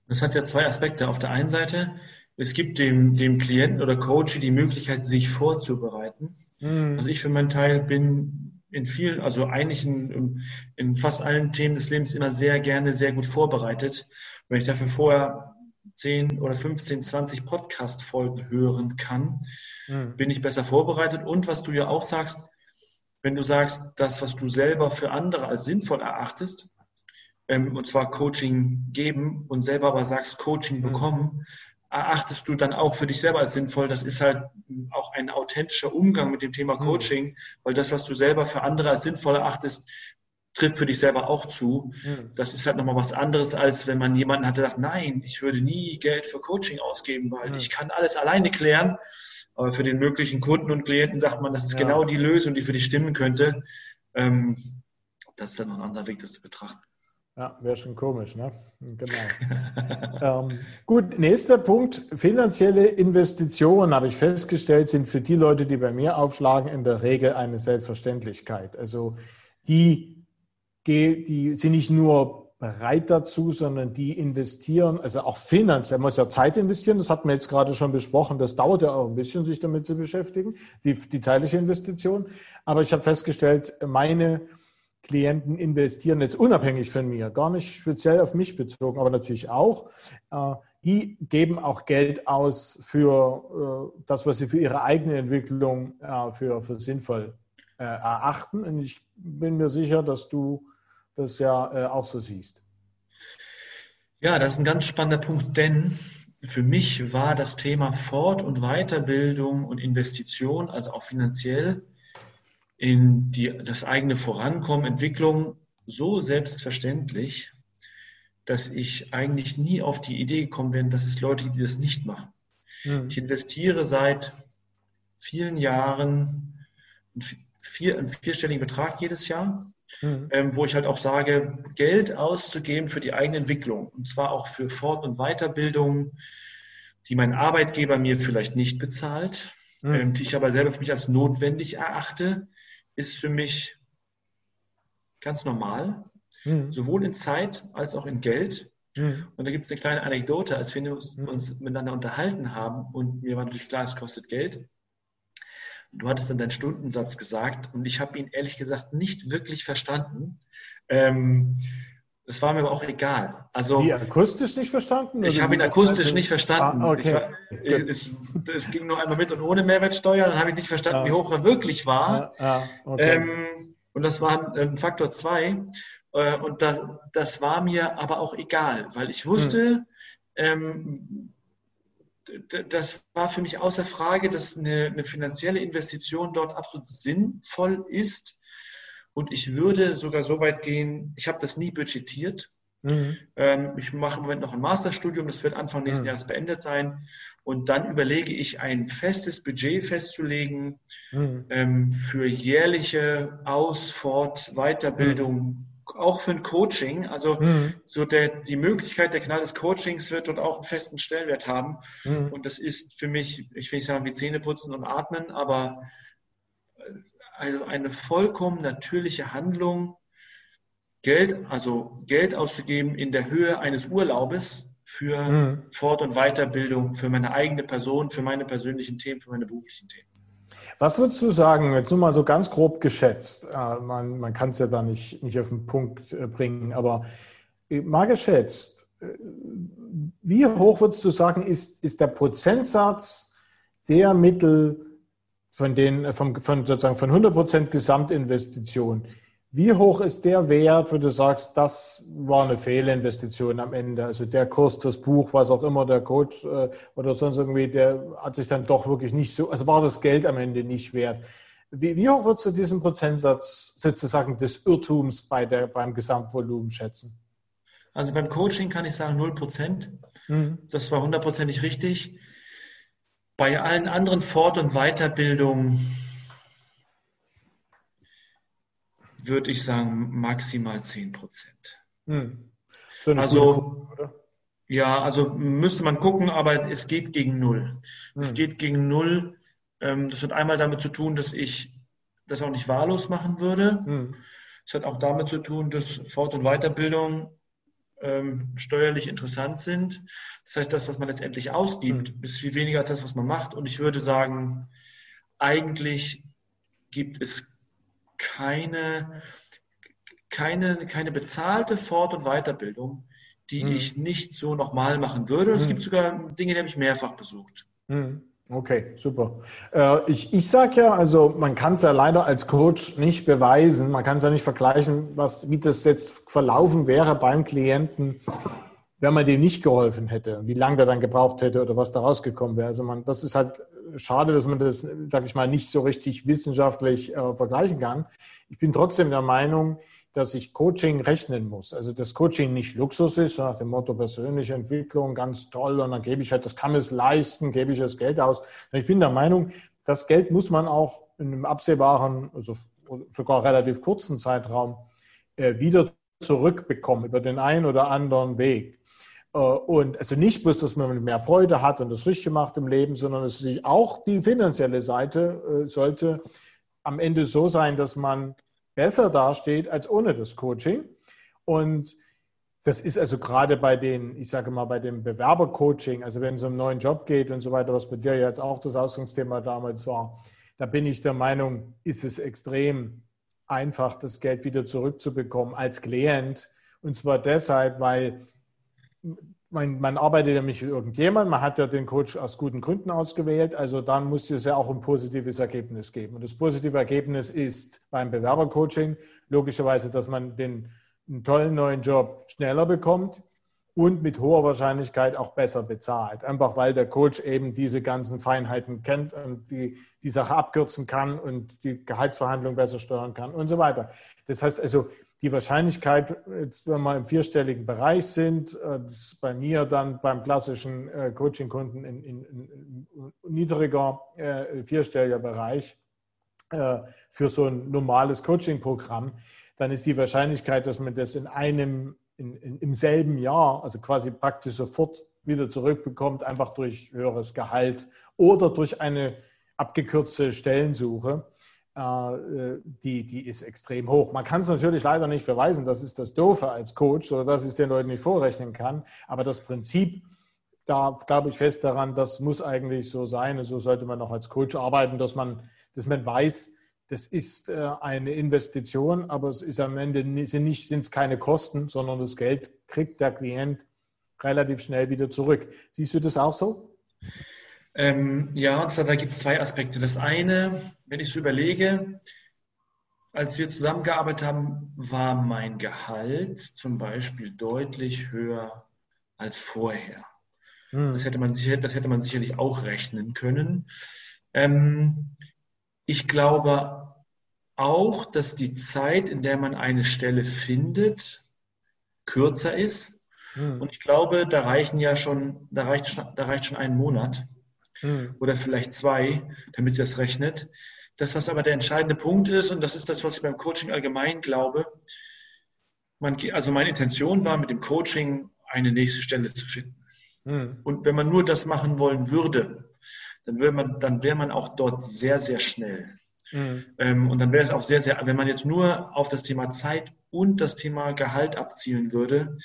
Das hat ja zwei Aspekte. Auf der einen Seite, es gibt dem, dem Klienten oder Coach die Möglichkeit, sich vorzubereiten. Mhm. Also ich für meinen Teil bin in vielen, also eigentlich in, in fast allen Themen des Lebens immer sehr gerne, sehr gut vorbereitet. Wenn ich dafür vorher 10 oder 15, 20 Podcast-Folgen hören kann, mhm. bin ich besser vorbereitet. Und was du ja auch sagst, wenn du sagst, das, was du selber für andere als sinnvoll erachtest, ähm, und zwar Coaching geben und selber aber sagst, Coaching mhm. bekommen, erachtest du dann auch für dich selber als sinnvoll. Das ist halt auch ein authentischer Umgang mit dem Thema mhm. Coaching, weil das, was du selber für andere als sinnvoll erachtest, trifft für dich selber auch zu. Mhm. Das ist halt nochmal was anderes, als wenn man jemanden hat, der sagt, nein, ich würde nie Geld für Coaching ausgeben, weil mhm. ich kann alles alleine klären. Aber für den möglichen Kunden und Klienten sagt man, das ist ja. genau die Lösung, die für dich stimmen könnte. Ähm, das ist dann noch ein anderer Weg, das zu betrachten. Ja, wäre schon komisch, ne? Genau. ähm, gut, nächster Punkt. Finanzielle Investitionen, habe ich festgestellt, sind für die Leute, die bei mir aufschlagen, in der Regel eine Selbstverständlichkeit. Also die die sind nicht nur bereit dazu, sondern die investieren, also auch finanziell, man muss ja Zeit investieren, das hatten wir jetzt gerade schon besprochen, das dauert ja auch ein bisschen, sich damit zu beschäftigen, die, die zeitliche Investition. Aber ich habe festgestellt, meine Klienten investieren jetzt unabhängig von mir, gar nicht speziell auf mich bezogen, aber natürlich auch. Äh, die geben auch Geld aus für äh, das, was sie für ihre eigene Entwicklung äh, für, für sinnvoll erachten. Und ich bin mir sicher, dass du das ja auch so siehst. Ja, das ist ein ganz spannender Punkt, denn für mich war das Thema Fort- und Weiterbildung und Investition, also auch finanziell, in die, das eigene Vorankommen, Entwicklung so selbstverständlich, dass ich eigentlich nie auf die Idee gekommen bin, dass es Leute gibt, die das nicht machen. Mhm. Ich investiere seit vielen Jahren einen, vier, einen vierstelligen Betrag jedes Jahr, mhm. ähm, wo ich halt auch sage, Geld auszugeben für die eigene Entwicklung und zwar auch für Fort- und Weiterbildung, die mein Arbeitgeber mir vielleicht nicht bezahlt, mhm. ähm, die ich aber selber für mich als notwendig erachte, ist für mich ganz normal, mhm. sowohl in Zeit als auch in Geld. Mhm. Und da gibt es eine kleine Anekdote, als wir uns, mhm. uns miteinander unterhalten haben und mir war natürlich klar, es kostet Geld. Du hattest dann deinen Stundensatz gesagt und ich habe ihn ehrlich gesagt nicht wirklich verstanden. Ähm, das war mir aber auch egal. Also, Wie, akustisch nicht verstanden? Ich habe ihn akustisch nicht verstanden. Ah, okay. war, es, es, ging nur einmal mit und ohne Mehrwertsteuer. Dann habe ich nicht verstanden, ah. wie hoch er wirklich war. Ah, ah okay. ähm, und das war ein Faktor zwei. Äh, und das, das war mir aber auch egal, weil ich wusste, hm. ähm, das war für mich außer Frage, dass eine, eine finanzielle Investition dort absolut sinnvoll ist und ich würde sogar so weit gehen, ich habe das nie budgetiert. Mhm. Ähm, ich mache im Moment noch ein Masterstudium, das wird Anfang nächsten mhm. Jahres beendet sein. Und dann überlege ich, ein festes Budget festzulegen mhm. ähm, für jährliche Aus-, Fort-, Weiterbildung, mhm. Auch für ein Coaching. Also mhm. so der, die Möglichkeit der Kanal des Coachings wird dort auch einen festen Stellenwert haben. Mhm. Und das ist für mich, ich will nicht sagen wie Zähneputzen und Atmen, aber also eine vollkommen natürliche Handlung, Geld, also Geld auszugeben in der Höhe eines Urlaubes für mhm. Fort- und Weiterbildung, für meine eigene Person, für meine persönlichen Themen, für meine beruflichen Themen. Was würdest du sagen, jetzt nur mal so ganz grob geschätzt, äh, man, man kann es ja da nicht, nicht auf den Punkt äh, bringen, aber äh, mal geschätzt, wie hoch würdest du sagen, ist, ist der Prozentsatz der Mittel, von den, von, von sozusagen von 100 Prozent Gesamtinvestition, wie hoch ist der Wert, wo du sagst, das war eine Fehlinvestition am Ende? Also der Kurs, das Buch, was auch immer, der Coach äh, oder sonst irgendwie, der hat sich dann doch wirklich nicht so, also war das Geld am Ende nicht wert. Wie, wie hoch würdest du diesen Prozentsatz sozusagen des Irrtums bei der, beim Gesamtvolumen schätzen? Also beim Coaching kann ich sagen 0 Prozent. Mhm. Das war hundertprozentig richtig. Bei allen anderen Fort- und Weiterbildungen würde ich sagen maximal 10 Prozent. Hm. So also, ja, also müsste man gucken, aber es geht gegen Null. Hm. Es geht gegen Null. Ähm, das hat einmal damit zu tun, dass ich das auch nicht wahllos machen würde. Hm. Es hat auch damit zu tun, dass Fort- und Weiterbildung ähm, steuerlich interessant sind. Das heißt, das, was man letztendlich ausgibt, mhm. ist viel weniger als das, was man macht. Und ich würde sagen, eigentlich gibt es keine, keine, keine bezahlte Fort- und Weiterbildung, die mhm. ich nicht so nochmal machen würde. Mhm. Es gibt sogar Dinge, die habe ich mehrfach besucht. Mhm. Okay, super. Äh, ich ich sage ja, also man kann es ja leider als Coach nicht beweisen, man kann es ja nicht vergleichen, was, wie das jetzt verlaufen wäre beim Klienten, wenn man dem nicht geholfen hätte, wie lange der dann gebraucht hätte oder was da rausgekommen wäre. Also man, das ist halt schade, dass man das, sage ich mal, nicht so richtig wissenschaftlich äh, vergleichen kann. Ich bin trotzdem der Meinung, dass ich Coaching rechnen muss. Also das Coaching nicht Luxus ist, nach dem Motto persönliche Entwicklung, ganz toll, und dann gebe ich halt, das kann es leisten, gebe ich das Geld aus. Ich bin der Meinung, das Geld muss man auch in einem absehbaren, also sogar relativ kurzen Zeitraum äh, wieder zurückbekommen über den einen oder anderen Weg. Äh, und also nicht bloß, dass man mehr Freude hat und das richtig macht im Leben, sondern es sich auch die finanzielle Seite äh, sollte am Ende so sein, dass man besser dasteht als ohne das Coaching. Und Das ist also gerade bei den, ich sage mal, bei dem Bewerbercoaching, also wenn es um einen neuen Job geht und so weiter, was bei dir jetzt auch das Ausgangsthema damals war, da bin ich der Meinung, ist es extrem einfach, das Geld wieder zurückzubekommen als Klient. Und zwar deshalb, weil man, man arbeitet ja nicht mit irgendjemandem, man hat ja den Coach aus guten Gründen ausgewählt, also dann muss es ja auch ein positives Ergebnis geben. Und das positive Ergebnis ist beim Bewerbercoaching logischerweise, dass man den einen tollen neuen Job schneller bekommt und mit hoher Wahrscheinlichkeit auch besser bezahlt. Einfach weil der Coach eben diese ganzen Feinheiten kennt und die, die Sache abkürzen kann und die Gehaltsverhandlung besser steuern kann und so weiter. Das heißt also, die Wahrscheinlichkeit, jetzt, wenn wir im vierstelligen Bereich sind, äh, das ist bei mir dann beim klassischen äh, Coaching-Kunden in, in, in, niedriger äh, vierstelliger Bereich für so ein normales Coaching-Programm, dann ist die Wahrscheinlichkeit, dass man das in einem, in, in, im selben Jahr, also quasi praktisch sofort wieder zurückbekommt, einfach durch höheres Gehalt oder durch eine abgekürzte Stellensuche, äh, die, die ist extrem hoch. Man kann es natürlich leider nicht beweisen, das ist das Doofe als Coach oder dass ich es den Leuten nicht vorrechnen kann, aber das Prinzip, da glaube ich fest daran, das muss eigentlich so sein und so sollte man auch als Coach arbeiten, dass man, dass man weiß, das ist äh, eine Investition, aber es ist am Ende sind nicht sind es keine Kosten, sondern das Geld kriegt der Klient relativ schnell wieder zurück. Siehst du das auch so? Ähm, ja, da gibt es zwei Aspekte. Das eine, wenn ich so überlege, als wir zusammengearbeitet haben, war mein Gehalt zum Beispiel deutlich höher als vorher. Hm. Das, hätte man sicher, das hätte man sicherlich auch rechnen können. Ähm, ich glaube auch, dass die Zeit, in der man eine Stelle findet, kürzer ist. Hm. Und ich glaube, da reichen ja schon, da reicht, schon, da reicht schon ein Monat hm. oder vielleicht zwei, damit sie das rechnet. Das, was aber der entscheidende Punkt ist, und das ist das, was ich beim Coaching allgemein glaube, man, also meine Intention war, mit dem Coaching eine nächste Stelle zu finden. Hm. Und wenn man nur das machen wollen würde, dann wäre man, dann wäre man auch dort sehr, sehr schnell. Mhm. Ähm, und dann wäre es auch sehr, sehr, wenn man jetzt nur auf das Thema Zeit und das Thema Gehalt abzielen würde,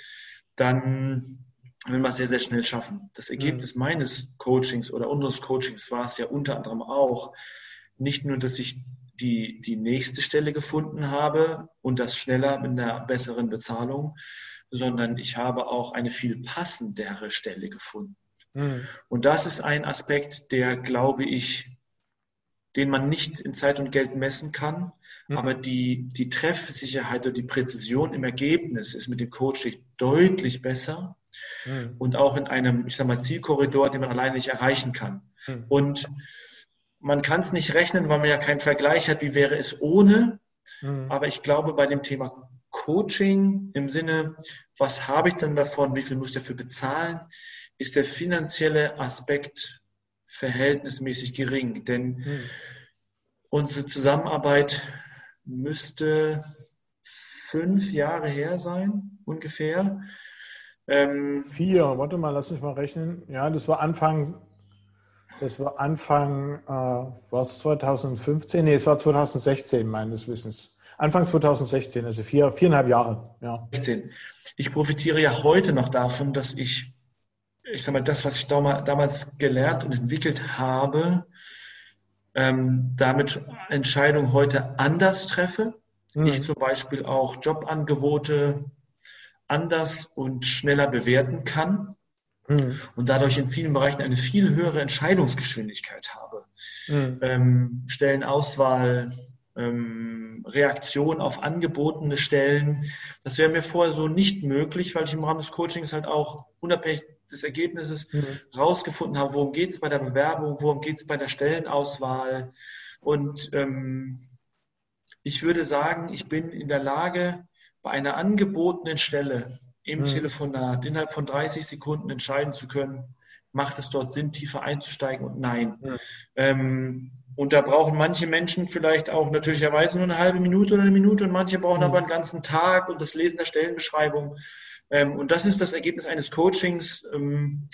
dann will man es sehr, sehr schnell schaffen. Das Ergebnis mhm. meines Coachings oder unseres Coachings war es ja unter anderem auch, nicht nur, dass ich die, die nächste Stelle gefunden habe und das schneller mit einer besseren Bezahlung, sondern ich habe auch eine viel passendere Stelle gefunden. Mhm. Und das ist ein Aspekt, der, glaube ich, den man nicht in Zeit und Geld messen kann. Mhm. Aber die, die Treffsicherheit oder die Präzision im Ergebnis ist mit dem Coaching deutlich besser mhm. und auch in einem, ich sag mal, Zielkorridor, den man alleine nicht erreichen kann. Mhm. Und man kann es nicht rechnen, weil man ja keinen Vergleich hat, wie wäre es ohne. Mhm. Aber ich glaube, bei dem Thema Coaching im Sinne, was habe ich denn davon, wie viel muss ich dafür bezahlen, ist der finanzielle Aspekt verhältnismäßig gering. Denn mhm. unsere Zusammenarbeit müsste fünf Jahre her sein, ungefähr. Ähm, Vier, warte mal, lass mich mal rechnen. Ja, das war Anfang, das war Anfang, äh, was 2015? Nee, es war 2016 meines Wissens. Anfang 2016, also vier, viereinhalb Jahre. Ja. 16. Ich profitiere ja heute noch davon, dass ich, ich sag mal, das, was ich damals gelernt und entwickelt habe, ähm, damit Entscheidungen heute anders treffe. Mhm. Ich zum Beispiel auch Jobangebote anders und schneller bewerten kann mhm. und dadurch in vielen Bereichen eine viel höhere Entscheidungsgeschwindigkeit habe. Mhm. Ähm, Stellenauswahl, ähm, Reaktion auf angebotene Stellen. Das wäre mir vorher so nicht möglich, weil ich im Rahmen des Coachings halt auch unabhängig des Ergebnisses mhm. rausgefunden habe, worum geht es bei der Bewerbung, worum geht es bei der Stellenauswahl. Und ähm, ich würde sagen, ich bin in der Lage, bei einer angebotenen Stelle im mhm. Telefonat innerhalb von 30 Sekunden entscheiden zu können, macht es dort Sinn, tiefer einzusteigen und nein. Mhm. Ähm, und da brauchen manche Menschen vielleicht auch natürlicherweise nur eine halbe Minute oder eine Minute und manche brauchen mhm. aber einen ganzen Tag und das Lesen der Stellenbeschreibung. Ähm, und das ist das Ergebnis eines Coachings, ähm,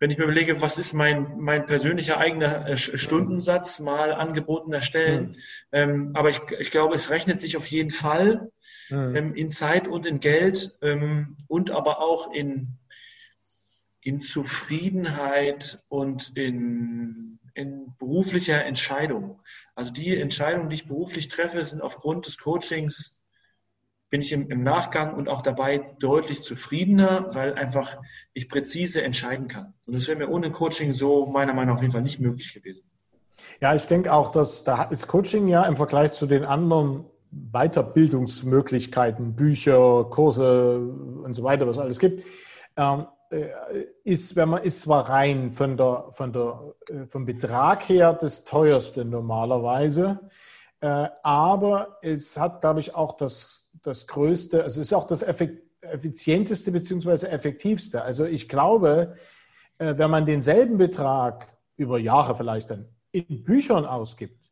wenn ich mir überlege, was ist mein, mein persönlicher eigener äh, Stundensatz mal angebotener Stellen. Mhm. Ähm, aber ich, ich glaube, es rechnet sich auf jeden Fall mhm. ähm, in Zeit und in Geld ähm, und aber auch in, in Zufriedenheit und in, in beruflicher Entscheidung. Also die Entscheidungen, die ich beruflich treffe, sind aufgrund des Coachings bin ich im, im, Nachgang und auch dabei deutlich zufriedener, weil einfach ich präzise entscheiden kann. Und das wäre mir ohne Coaching so meiner Meinung nach auf jeden Fall nicht möglich gewesen. Ja, ich denke auch, dass da ist Coaching ja im Vergleich zu den anderen Weiterbildungsmöglichkeiten, Bücher, Kurse und so weiter, was es alles gibt, ähm, äh, ist, wenn man ist zwar rein von der, von der, äh, vom Betrag her das teuerste normalerweise, äh, aber es hat, glaube ich, auch das das größte, also es ist auch das effizienteste bzw. effektivste. Also ich glaube, wenn man denselben Betrag über Jahre vielleicht dann in Büchern ausgibt,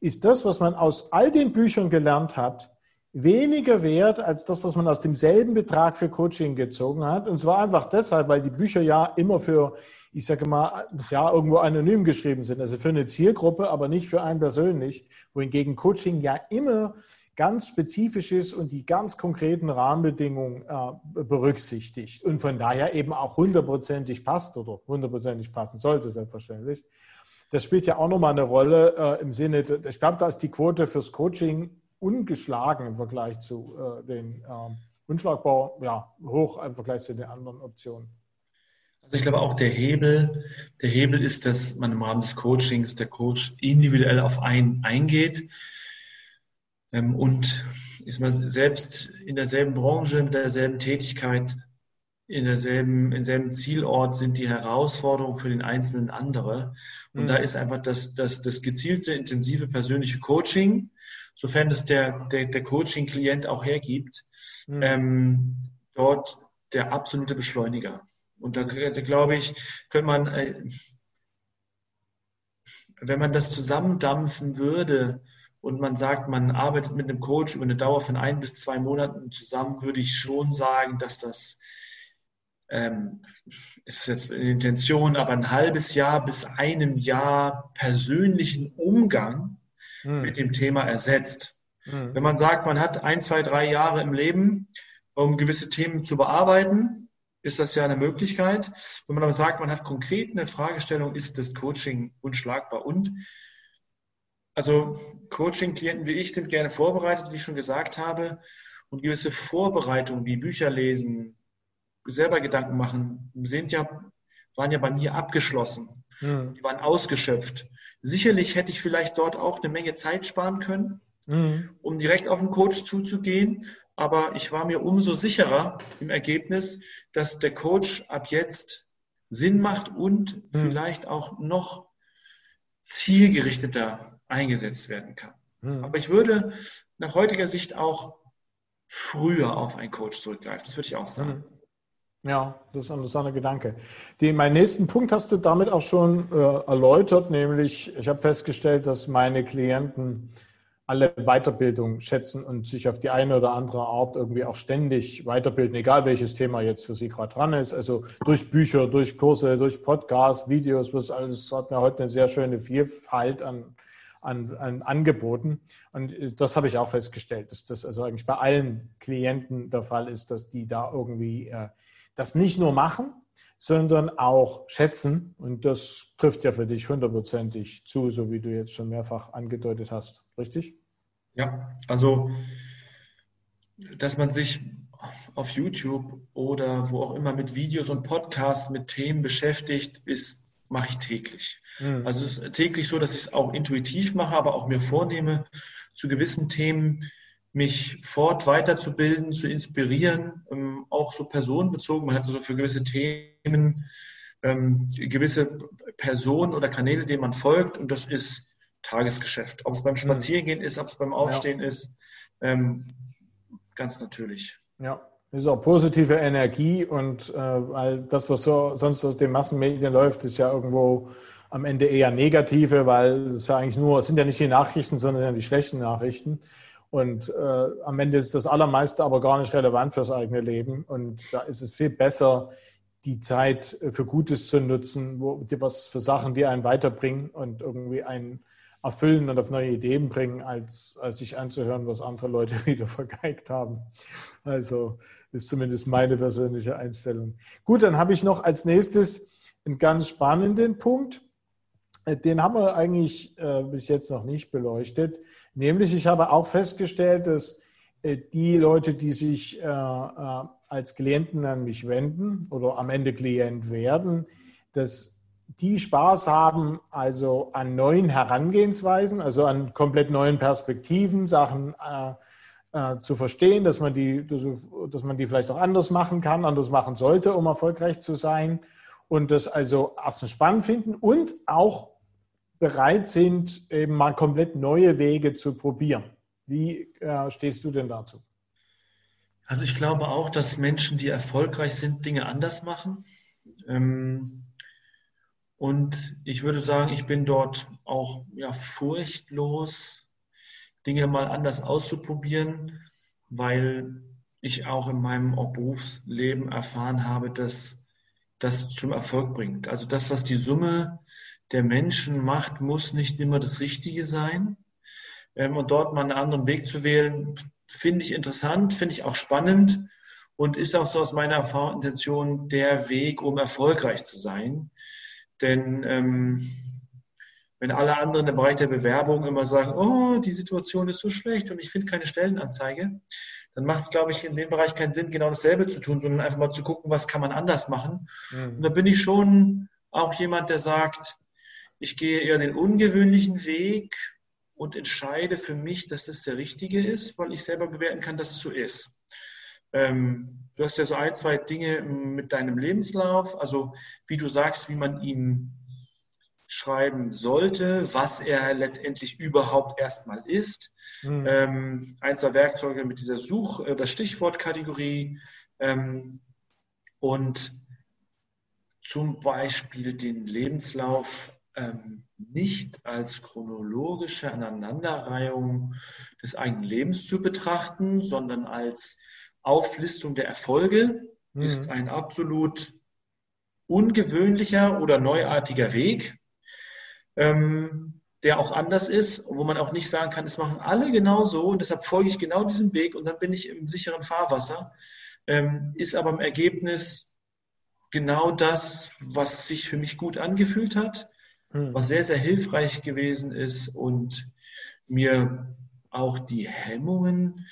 ist das, was man aus all den Büchern gelernt hat, weniger wert als das, was man aus demselben Betrag für Coaching gezogen hat. Und zwar einfach deshalb, weil die Bücher ja immer für, ich sage mal, ja, irgendwo anonym geschrieben sind, also für eine Zielgruppe, aber nicht für einen persönlich. Wohingegen Coaching ja immer ganz spezifisch ist und die ganz konkreten Rahmenbedingungen äh, berücksichtigt und von daher eben auch hundertprozentig passt oder hundertprozentig passen sollte, selbstverständlich. Das spielt ja auch nochmal eine Rolle äh, im Sinne, ich glaube, da ist die Quote fürs Coaching ungeschlagen im Vergleich zu äh, den ähm, unschlagbar ja, hoch im Vergleich zu den anderen Optionen. Also ich glaube auch der Hebel, der Hebel ist, dass man im Rahmen des Coachings der Coach individuell auf einen eingeht ähm, und ist man selbst in derselben Branche, mit derselben Tätigkeit, in derselben, in derselben Zielort sind die Herausforderungen für den Einzelnen andere. Und mhm. da ist einfach das, das, das gezielte, intensive persönliche Coaching, sofern das der, der, der Coaching-Klient auch hergibt, mhm. ähm, dort der absolute Beschleuniger. Und da, da glaube ich, könnte man, äh, wenn man das zusammendampfen würde, und man sagt, man arbeitet mit einem Coach über eine Dauer von ein bis zwei Monaten zusammen, würde ich schon sagen, dass das ähm, ist jetzt eine Intention, aber ein halbes Jahr bis einem Jahr persönlichen Umgang hm. mit dem Thema ersetzt. Hm. Wenn man sagt, man hat ein, zwei, drei Jahre im Leben, um gewisse Themen zu bearbeiten, ist das ja eine Möglichkeit. Wenn man aber sagt, man hat konkret eine Fragestellung, ist das Coaching unschlagbar und also Coaching-Klienten wie ich sind gerne vorbereitet, wie ich schon gesagt habe. Und gewisse Vorbereitungen wie Bücher lesen, selber Gedanken machen, sind ja, waren ja bei mir abgeschlossen. Mhm. Die waren ausgeschöpft. Sicherlich hätte ich vielleicht dort auch eine Menge Zeit sparen können, mhm. um direkt auf den Coach zuzugehen. Aber ich war mir umso sicherer im Ergebnis, dass der Coach ab jetzt Sinn macht und mhm. vielleicht auch noch zielgerichteter eingesetzt werden kann. Mhm. Aber ich würde nach heutiger Sicht auch früher auf einen Coach zurückgreifen. Das würde ich auch sagen. Ja, das ist ein interessanter Gedanke. Den, meinen nächsten Punkt hast du damit auch schon äh, erläutert, nämlich ich habe festgestellt, dass meine Klienten alle Weiterbildung schätzen und sich auf die eine oder andere Art irgendwie auch ständig weiterbilden, egal welches Thema jetzt für sie gerade dran ist. Also durch Bücher, durch Kurse, durch Podcasts, Videos, was alles hat mir heute eine sehr schöne Vielfalt an an, an Angeboten. Und äh, das habe ich auch festgestellt, dass das also eigentlich bei allen Klienten der Fall ist, dass die da irgendwie äh, das nicht nur machen, sondern auch schätzen. Und das trifft ja für dich hundertprozentig zu, so wie du jetzt schon mehrfach angedeutet hast. Richtig? Ja, also, dass man sich auf YouTube oder wo auch immer mit Videos und Podcasts mit Themen beschäftigt, ist mache ich täglich. Mhm. Also es ist täglich so, dass ich es auch intuitiv mache, aber auch mir vornehme, zu gewissen Themen mich fort weiterzubilden, zu inspirieren, ähm, auch so personenbezogen. Man hat so für gewisse Themen ähm, gewisse Personen oder Kanäle, denen man folgt und das ist Tagesgeschäft. Ob es beim. Spazierengehen ist, ob es beim Aufstehen ja. ist, ähm, ganz natürlich. Ja, ist auch positive Energie und äh, weil das, was so sonst aus den Massenmedien läuft, ist ja irgendwo am Ende eher negative, weil es ja eigentlich nur, es sind ja nicht die Nachrichten, sondern die schlechten Nachrichten. Und äh, am Ende ist das Allermeiste aber gar nicht relevant fürs eigene Leben. Und da ist es viel besser, die Zeit für Gutes zu nutzen, wo, was für Sachen, die einen weiterbringen und irgendwie einen erfüllen und auf neue Ideen bringen, als, als sich anzuhören, was andere Leute wieder vergeigt haben. Also ist zumindest meine persönliche Einstellung. Gut, dann habe ich noch als nächstes einen ganz spannenden Punkt. Äh, den haben wir eigentlich äh, bis jetzt noch nicht beleuchtet. Nämlich, ich habe auch festgestellt, dass äh, die Leute, die sich äh, äh, als Klienten an mich wenden oder am Ende Klient werden, dass die Spaß haben, also an neuen Herangehensweisen, also an komplett neuen Perspektiven, Sachen zu verstehen, dass man, die, dass man die vielleicht auch anders machen kann, anders machen sollte, um erfolgreich zu sein. Und das also erstens spannend finden und auch bereit sind, eben mal komplett neue Wege zu probieren. Wie äh, stehst du denn dazu? Also ich glaube auch, dass Menschen, die erfolgreich sind, Dinge anders machen. Ähm, und ich würde sagen, ich bin dort auch ja, furchtlos, Dinge mal anders auszuprobieren, weil ich auch in meinem Berufsleben erfahren habe, dass das zum Erfolg bringt. Also das, was die Summe der Menschen macht, muss nicht immer das Richtige sein. Ähm, und dort mal einen anderen Weg zu wählen, finde ich interessant, finde ich auch spannend und ist auch so aus meiner Erfahrung Intention der Weg, um erfolgreich zu sein. Denn ähm, wenn alle anderen im Bereich der Bewerbung immer sagen, oh, die Situation ist so schlecht und ich finde keine Stellenanzeige, dann macht es, glaube ich, in dem Bereich keinen Sinn, genau dasselbe zu tun, sondern einfach mal zu gucken, was kann man anders machen. Mhm. Und da bin ich schon auch jemand, der sagt, ich gehe eher den ungewöhnlichen Weg und entscheide für mich, dass das der richtige ist, weil ich selber bewerten kann, dass es so ist. Ähm, du hast ja so ein, zwei Dinge mit deinem Lebenslauf, also wie du sagst, wie man ihn schreiben sollte, was er letztendlich überhaupt erstmal ist. Mhm. Ähm, ein, zwei Werkzeuge mit dieser Such- oder äh, Stichwortkategorie ähm, und zum Beispiel den Lebenslauf ähm, nicht als chronologische Aneinanderreihung des eigenen Lebens zu betrachten, sondern als Auflistung der Erfolge mhm. ist ein absolut ungewöhnlicher oder neuartiger Weg, ähm, der auch anders ist, wo man auch nicht sagen kann, es machen alle genau so und deshalb folge ich genau diesem Weg und dann bin ich im sicheren Fahrwasser, ähm, ist aber im Ergebnis genau das, was sich für mich gut angefühlt hat. Was sehr, sehr hilfreich gewesen ist und mir auch die Hemmungen,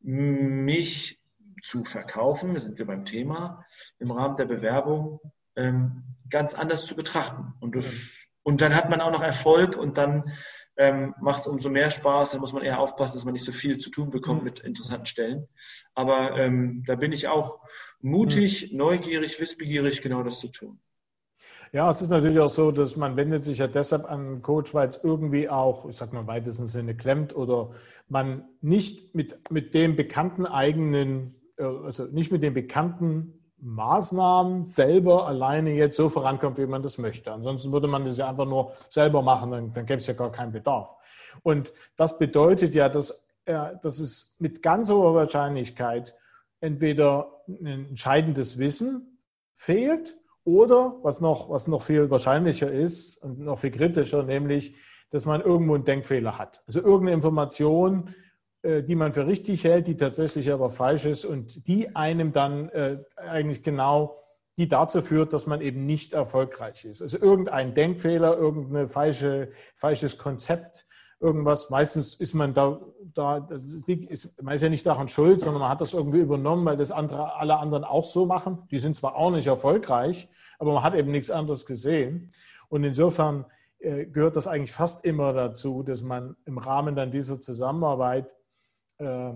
mich zu verkaufen, da sind wir beim Thema, im Rahmen der Bewerbung ähm, ganz anders zu betrachten. Und, das, und dann hat man auch noch Erfolg und dann ähm, macht es umso mehr Spaß. Dann muss man eher aufpassen, dass man nicht so viel zu tun bekommt mit interessanten Stellen. Aber ähm, da bin ich auch mutig, neugierig, wissbegierig, genau das zu tun. Ja, es ist natürlich auch so, dass man wendet sich ja deshalb an einen Coach, weil es irgendwie auch, ich sag mal, weitesten Sinne klemmt oder man nicht mit, mit dem bekannten eigenen äh, also nicht mit den bekannten Maßnahmen selber alleine jetzt so vorankommt, wie man das möchte. Ansonsten würde man das ja einfach nur selber machen, dann, dann gäbe es ja gar keinen Bedarf. Und das bedeutet ja, dass, äh, dass es mit ganz hoher Wahrscheinlichkeit entweder ein entscheidendes Wissen fehlt oder, was noch, was noch viel wahrscheinlicher ist und noch viel kritischer, nämlich, dass man irgendwo einen Denkfehler hat. Also irgendeine Information, äh, die man für richtig hält, die tatsächlich aber falsch ist und die einem dann äh, eigentlich genau die dazu führt, dass man eben nicht erfolgreich ist. Also irgendein Denkfehler, irgendein falsche, falsches Konzept, irgendwas. Meistens ist man da, da ist, man ist ja nicht daran schuld, sondern man hat das irgendwie übernommen, weil das andere, alle anderen auch so machen. Die sind zwar auch nicht erfolgreich, aber man hat eben nichts anderes gesehen. Und insofern äh, gehört das eigentlich fast immer dazu, dass man im Rahmen dann dieser Zusammenarbeit äh,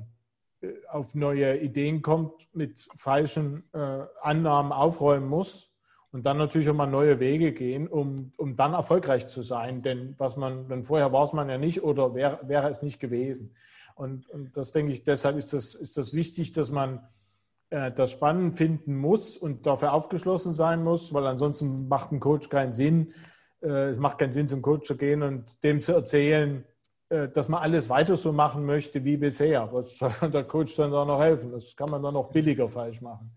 auf neue Ideen kommt, mit falschen äh, Annahmen aufräumen muss und dann natürlich auch mal neue Wege gehen, um, um dann erfolgreich zu sein. Denn was man, denn vorher war es man ja nicht oder wäre, wäre es nicht gewesen. Und, und das denke ich, deshalb ist das, ist das wichtig, dass man äh, das spannend finden muss und dafür aufgeschlossen sein muss, weil ansonsten macht ein Coach keinen Sinn. Äh, es macht keinen Sinn, zum Coach zu gehen und dem zu erzählen, äh, dass man alles weiter so machen möchte wie bisher. Was soll der Coach dann da noch helfen? Das kann man dann noch billiger falsch machen.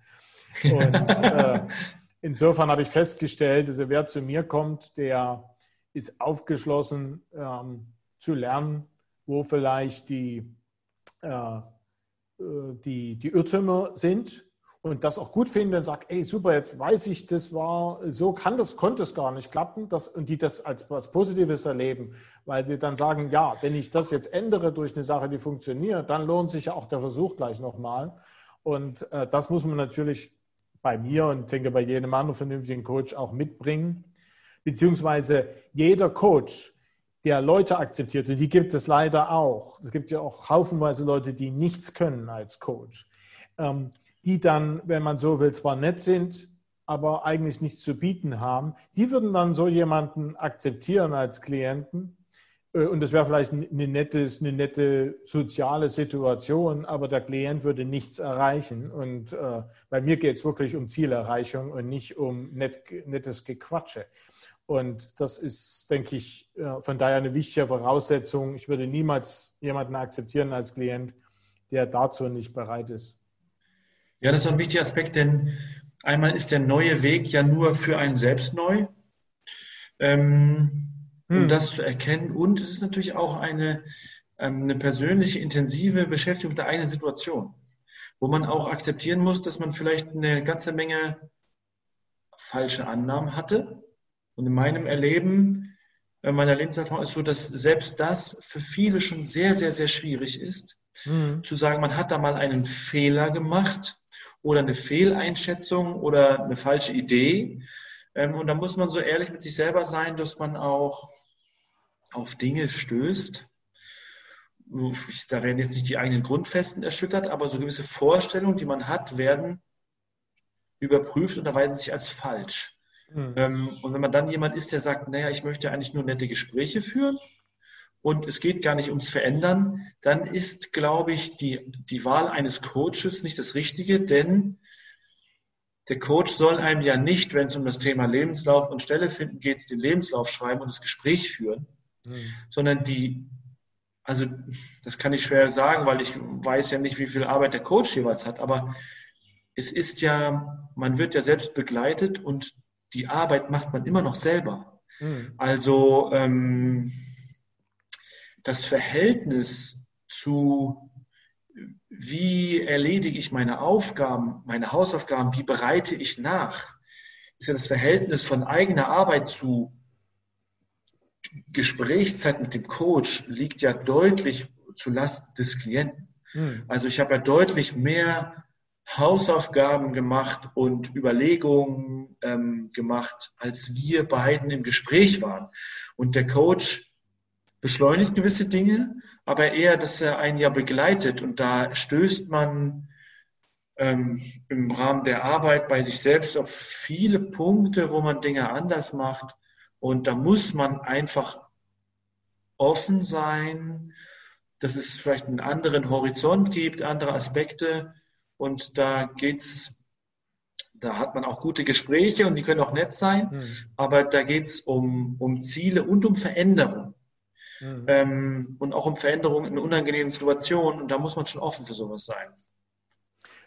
Und, äh, insofern habe ich festgestellt, dass wer zu mir kommt, der ist aufgeschlossen ähm, zu lernen, wo vielleicht die, äh, äh die, die Irrtümer sind und das auch gut finde und sage, ey, super, jetzt weiß ich, das war, so kann das, konnte es gar nicht klappen, das, und die das als was Positives erleben, weil sie dann sagen, ja, wenn ich das jetzt ändere durch eine Sache, die funktioniert, dann lohnt sich ja auch der Versuch gleich nochmal. Und äh, das muss man natürlich bei mir und denke bei jedem anderen vernünftigen Coach auch mitbringen. Beziehungsweise jeder Coach, der Leute akzeptiert, und die gibt es leider auch. Es gibt ja auch haufenweise Leute, die nichts können als Coach. Ähm, die dann, wenn man so will, zwar nett sind, aber eigentlich nichts zu bieten haben, die würden dann so jemanden akzeptieren als Klienten. Äh, und das wäre vielleicht eine nette, eine nette soziale Situation, aber der Klient würde nichts erreichen. Und äh, bei mir geht es wirklich um Zielerreichung und nicht um net, nettes Gequatsche. Und das ist, denke ich, äh, von daher eine wichtige Voraussetzung. Ich würde niemals jemanden akzeptieren als Klient, der dazu nicht bereit ist. Ja, das ist ein wichtiger Aspekt, denn einmal ist der neue Weg ja nur für einen selbst neu. Ähm, hm. Um das zu erkennen. Und es ist natürlich auch eine, ähm, eine persönliche, intensive Beschäftigung mit der eigenen Situation, wo man auch akzeptieren muss, dass man vielleicht eine ganze Menge falsche Annahmen hatte. Und in meinem Erleben, äh, meiner Lebenserfahrung ist so, dass selbst das für viele schon sehr, sehr, sehr schwierig ist, mhm. zu sagen, man hat da mal einen Fehler gemacht oder eine Fehleinschätzung oder eine falsche Idee. Ähm, und da muss man so ehrlich mit sich selber sein, dass man auch auf Dinge stößt. Da werden jetzt nicht die eigenen Grundfesten erschüttert, aber so gewisse Vorstellungen, die man hat, werden überprüft und erweisen sich als falsch. Mhm. Und wenn man dann jemand ist, der sagt, naja, ich möchte eigentlich nur nette Gespräche führen, und es geht gar nicht ums Verändern, dann ist, glaube ich, die, die Wahl eines Coaches nicht das Richtige, denn der Coach soll einem ja nicht, wenn es um das Thema Lebenslauf und Stelle finden geht, den Lebenslauf schreiben und das Gespräch führen, mhm. sondern die, also das kann ich schwer sagen, weil ich weiß ja nicht, wie viel Arbeit der Coach jeweils hat, aber es ist ja, man wird ja selbst begleitet und die Arbeit macht man immer noch selber. Mhm. Also ähm, das Verhältnis zu, wie erledige ich meine Aufgaben, meine Hausaufgaben, wie bereite ich nach, ist ja das Verhältnis von eigener Arbeit zu Gesprächszeit mit dem Coach liegt ja deutlich zu Lasten des Klienten. Hm. Also ich habe ja deutlich mehr Hausaufgaben gemacht und Überlegungen ähm, gemacht, als wir beiden im Gespräch waren. Und der Coach beschleunigt gewisse Dinge, aber eher, dass er einen ja begleitet und da stößt man ähm, im Rahmen der Arbeit bei sich selbst auf viele Punkte, wo man Dinge anders macht und da muss man einfach offen sein, dass es vielleicht einen anderen Horizont gibt, andere Aspekte und da geht's da hat man auch gute Gespräche und die können auch nett sein, mhm. aber da geht's um, um Ziele und um Veränderung. Mhm. Ähm, und auch um Veränderungen in unangenehmen Situationen. Und da muss man schon offen für sowas sein.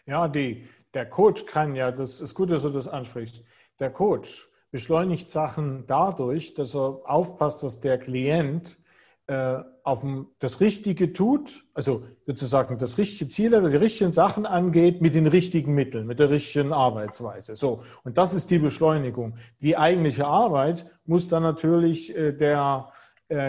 Ja, die, der Coach kann ja, das ist gut, dass du das ansprichst. Der Coach beschleunigt Sachen dadurch, dass er aufpasst, dass der Klient äh, auf das Richtige tut, also sozusagen das richtige Ziel, die richtigen Sachen angeht, mit den richtigen Mitteln, mit der richtigen Arbeitsweise. So, und das ist die Beschleunigung. Die eigentliche Arbeit muss dann natürlich äh, der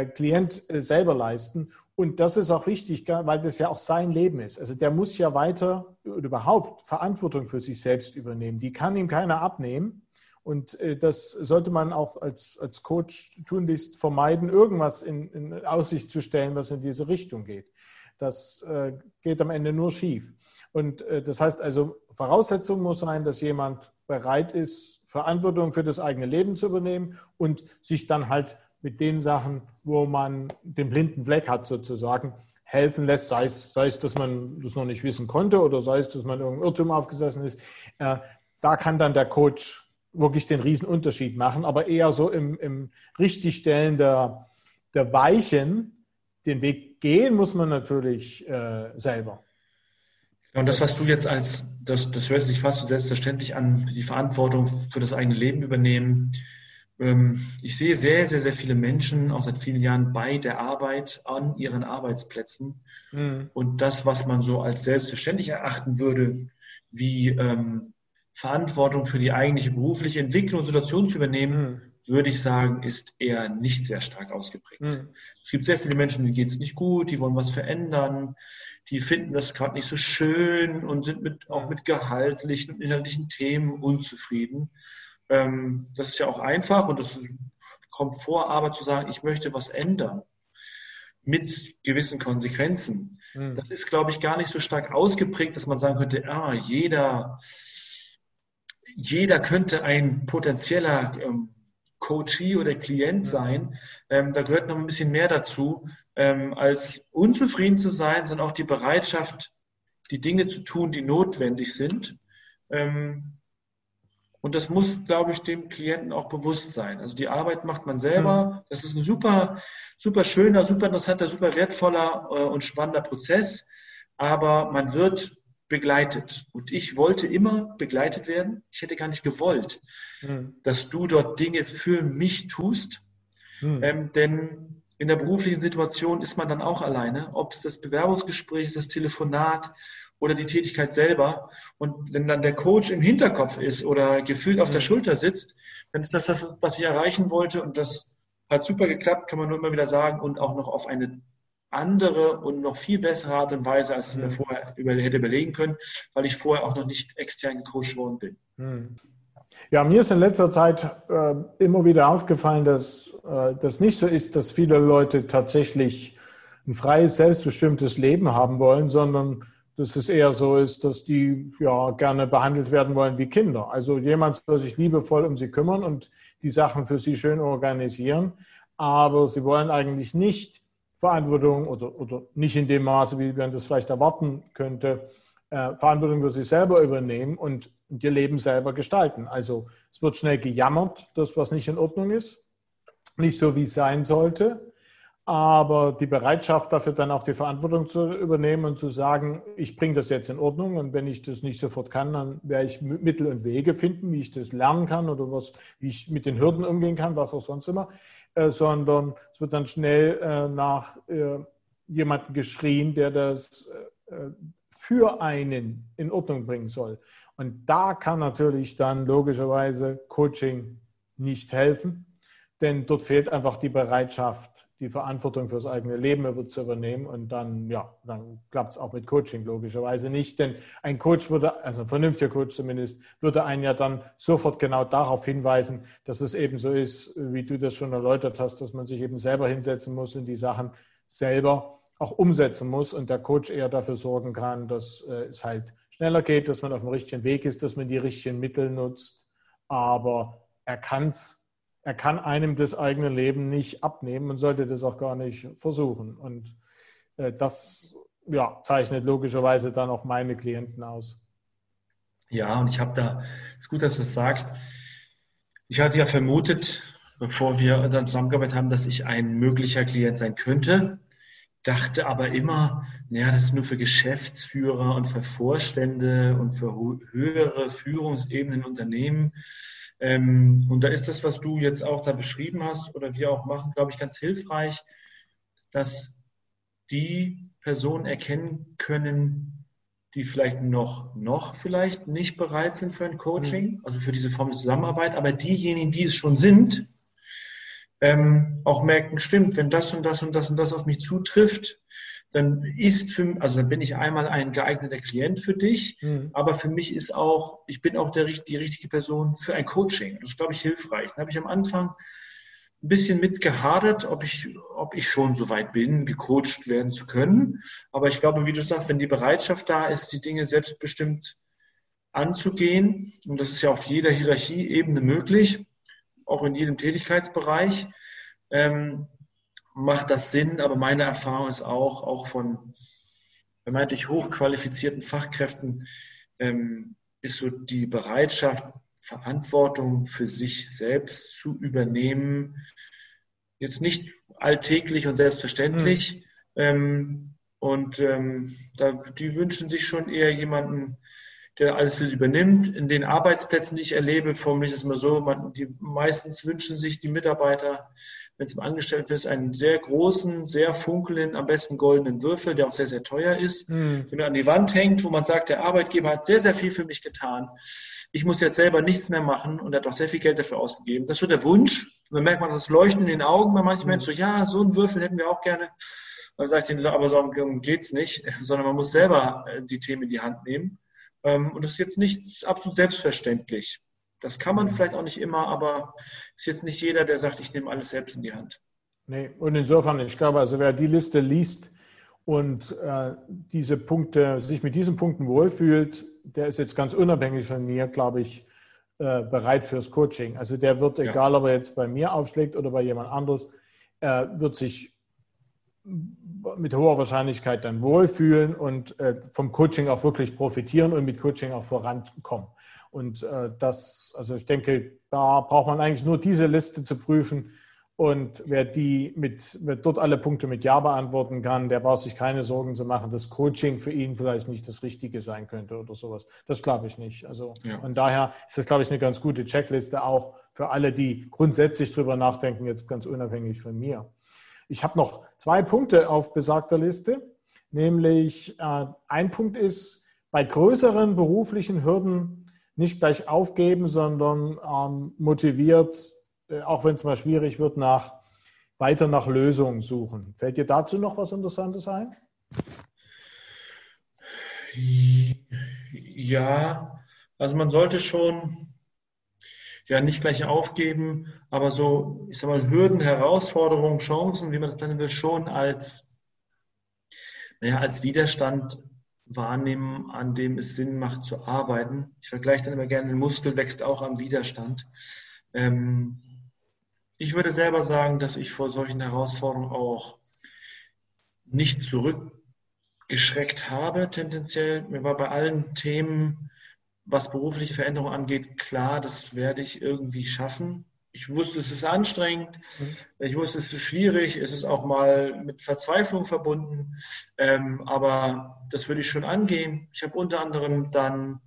Klient äh, selber leisten. Und das ist auch wichtig, weil das ja auch sein Leben ist. Also der muss ja weiter überhaupt Verantwortung für sich selbst übernehmen. Die kann ihm keiner abnehmen. Und äh, das sollte man auch als, als Coach tunlichst vermeiden, irgendwas in, in Aussicht zu stellen, was in diese Richtung geht. Das äh, geht am Ende nur schief. Und äh, das heißt also, Voraussetzung muss sein, dass jemand bereit ist, Verantwortung für das eigene Leben zu übernehmen und sich dann halt mit den Sachen, wo man den blinden Fleck hat sozusagen, helfen lässt, sei es, sei es, dass man das noch nicht wissen konnte oder sei es, dass man irgendein Irrtum aufgesessen ist. Äh, da kann dann der Coach wirklich den Riesenunterschied machen, aber eher so im, im Richtigstellen der, der Weichen, den Weg gehen muss man natürlich äh, selber. und das, was du jetzt als, das, das hört sich fast so selbstverständlich an, die Verantwortung für das eigene Leben übernehmen. Ähm, ich sehe sehr, sehr, sehr viele Menschen, auch seit vielen Jahren, bei der Arbeit an ihren Arbeitsplätzen. Mhm. Und das, was man so als selbstverständlich erachten würde, wie ähm, Verantwortung für die eigentliche berufliche Entwicklung und Situation zu übernehmen, mhm. würde ich sagen, ist eher nicht sehr stark ausgeprägt. Mhm. Es gibt sehr viele Menschen, denen geht es nicht gut, die wollen was verändern, die finden das gerade nicht so schön und sind mit, auch mit gehaltlichen und inhaltlichen Themen unzufrieden. Ähm, das ist ja auch einfach und das kommt vor, aber zu sagen, ich möchte was ändern mit gewissen Konsequenzen, mhm. das ist, glaube ich, gar nicht so stark ausgeprägt, dass man sagen könnte, ah, jeder, jeder könnte ein potenzieller ähm, Coachee oder Klient hm. sein. Ähm, da gehört noch ein bisschen mehr dazu, ähm, als unzufrieden zu sein, sondern auch die Bereitschaft, die Dinge zu tun, die notwendig sind. Ähm, und das muss, glaube ich, dem Klienten auch bewusst sein. Also die Arbeit macht man selber. Mhm. Das ist ein super, super schöner, super interessanter, super wertvoller äh, und spannender Prozess. Aber man wird begleitet. Und ich wollte immer begleitet werden. Ich hätte gar nicht gewollt, mhm. dass du dort Dinge für mich tust. Mhm. Ähm, denn in der beruflichen Situation ist man dann auch alleine. Ob es das Bewerbungsgespräch ist, das Telefonat oder die Tätigkeit selber. Und wenn dann der Coach im Hinterkopf ist oder gefühlt auf der mhm. Schulter sitzt, dann ist das das, was ich erreichen wollte. Und das hat super geklappt, kann man nur immer wieder sagen. Und auch noch auf eine andere und noch viel bessere Art und Weise, als ich mir mhm. vorher über, hätte überlegen können, weil ich vorher auch noch nicht extern gecoacht worden bin. Mhm. Ja, mir ist in letzter Zeit äh, immer wieder aufgefallen, dass äh, das nicht so ist, dass viele Leute tatsächlich ein freies, selbstbestimmtes Leben haben wollen, sondern dass es eher so ist, dass die ja gerne behandelt werden wollen wie Kinder. Also jemand soll sich liebevoll um sie kümmern und die Sachen für sie schön organisieren, aber sie wollen eigentlich nicht Verantwortung oder, oder nicht in dem Maße, wie man das vielleicht erwarten könnte, äh, Verantwortung für sich selber übernehmen und ihr Leben selber gestalten. Also es wird schnell gejammert, das, was nicht in Ordnung ist, nicht so, wie es sein sollte aber die Bereitschaft dafür dann auch die Verantwortung zu übernehmen und zu sagen, ich bringe das jetzt in Ordnung und wenn ich das nicht sofort kann, dann werde ich Mittel und Wege finden, wie ich das lernen kann oder was, wie ich mit den Hürden umgehen kann, was auch sonst immer, äh, sondern es wird dann schnell äh, nach äh, jemandem geschrien, der das äh, für einen in Ordnung bringen soll. Und da kann natürlich dann logischerweise Coaching nicht helfen, denn dort fehlt einfach die Bereitschaft, die Verantwortung fürs eigene Leben zu übernehmen und dann, ja, dann klappt es auch mit Coaching logischerweise nicht, denn ein Coach würde, also ein vernünftiger Coach zumindest, würde einen ja dann sofort genau darauf hinweisen, dass es eben so ist, wie du das schon erläutert hast, dass man sich eben selber hinsetzen muss und die Sachen selber auch umsetzen muss und der Coach eher dafür sorgen kann, dass äh, es halt schneller geht, dass man auf dem richtigen Weg ist, dass man die richtigen Mittel nutzt, aber er kann es er kann einem das eigene Leben nicht abnehmen und sollte das auch gar nicht versuchen. Und äh, das ja, zeichnet logischerweise dann auch meine Klienten aus. Ja, und ich habe da, es ist gut, dass du das sagst. Ich hatte ja vermutet, bevor wir dann zusammengearbeitet haben, dass ich ein möglicher Klient sein könnte. Dachte aber immer, naja, das ist nur für Geschäftsführer und für Vorstände und für höhere Führungsebenen in Unternehmen. Ähm, und da ist das, was du jetzt auch da beschrieben hast oder wir auch machen, glaube ich, ganz hilfreich, dass die Personen erkennen können, die vielleicht noch, noch vielleicht nicht bereit sind für ein Coaching, mhm. also für diese Form der Zusammenarbeit, aber diejenigen, die es schon sind, ähm, auch merken, stimmt, wenn das und das und das und das auf mich zutrifft, dann ist für, also dann bin ich einmal ein geeigneter Klient für dich, mhm. aber für mich ist auch, ich bin auch der, die richtige Person für ein Coaching. Das ist, glaube ich, hilfreich. Da habe ich am Anfang ein bisschen mit gehadert, ob ich, ob ich schon so weit bin, gecoacht werden zu können. Aber ich glaube, wie du sagst, wenn die Bereitschaft da ist, die Dinge selbstbestimmt anzugehen, und das ist ja auf jeder Hierarchieebene möglich, auch in jedem Tätigkeitsbereich, ähm, macht das Sinn, aber meine Erfahrung ist auch, auch von vermeintlich hochqualifizierten Fachkräften, ähm, ist so die Bereitschaft, Verantwortung für sich selbst zu übernehmen, jetzt nicht alltäglich und selbstverständlich, mhm. ähm, Und ähm, da, die wünschen sich schon eher jemanden, der alles für sie übernimmt. In den Arbeitsplätzen, die ich erlebe, formuliere ich das immer so, man, die meistens wünschen sich die Mitarbeiter, wenn es im Angestellten einen sehr großen, sehr funkelnden, am besten goldenen Würfel, der auch sehr, sehr teuer ist, mhm. den man an die Wand hängt, wo man sagt, der Arbeitgeber hat sehr, sehr viel für mich getan. Ich muss jetzt selber nichts mehr machen und er hat auch sehr viel Geld dafür ausgegeben. Das ist so der Wunsch. Und dann merkt man das Leuchten in den Augen bei manchen mhm. Menschen, so, ja, so einen Würfel hätten wir auch gerne. Dann sage ich denen, aber so geht's nicht, sondern man muss selber äh, die Themen in die Hand nehmen. Ähm, und das ist jetzt nicht absolut selbstverständlich. Das kann man vielleicht auch nicht immer, aber ist jetzt nicht jeder, der sagt, ich nehme alles selbst in die Hand. Nee, und insofern, ich glaube, also wer die Liste liest und äh, diese Punkte, sich mit diesen Punkten wohlfühlt, der ist jetzt ganz unabhängig von mir, glaube ich, äh, bereit fürs Coaching. Also der wird, ja. egal ob er jetzt bei mir aufschlägt oder bei jemand anderes, äh, wird sich mit hoher Wahrscheinlichkeit dann wohlfühlen und äh, vom Coaching auch wirklich profitieren und mit Coaching auch vorankommen. Und äh, das, also ich denke, da braucht man eigentlich nur diese Liste zu prüfen. Und wer die mit, mit dort alle Punkte mit Ja beantworten kann, der braucht sich keine Sorgen zu machen, dass Coaching für ihn vielleicht nicht das Richtige sein könnte oder sowas. Das glaube ich nicht. Also ja. von daher ist das, glaube ich, eine ganz gute Checkliste auch für alle, die grundsätzlich drüber nachdenken, jetzt ganz unabhängig von mir. Ich habe noch zwei Punkte auf besagter Liste, nämlich äh, ein Punkt ist, bei größeren beruflichen Hürden nicht gleich aufgeben, sondern ähm, motiviert, äh, auch wenn es mal schwierig wird, nach, weiter nach Lösungen suchen. Fällt dir dazu noch was Interessantes ein? Ja, also man sollte schon ja nicht gleich aufgeben, aber so, ich sag mal, Hürden, Herausforderungen, Chancen, wie man das nennen will, schon als, naja, als Widerstand wahrnehmen, an dem es Sinn macht zu arbeiten. Ich vergleiche dann immer gerne, ein Muskel wächst auch am Widerstand. Ähm, ich würde selber sagen, dass ich vor solchen Herausforderungen auch nicht zurückgeschreckt habe, tendenziell. Mir war bei allen Themen, was berufliche Veränderungen angeht, klar, das werde ich irgendwie schaffen ich wusste, es ist anstrengend, mhm. ich wusste, es ist schwierig, es ist auch mal mit Verzweiflung verbunden, ähm, aber das würde ich schon angehen. Ich habe unter anderem dann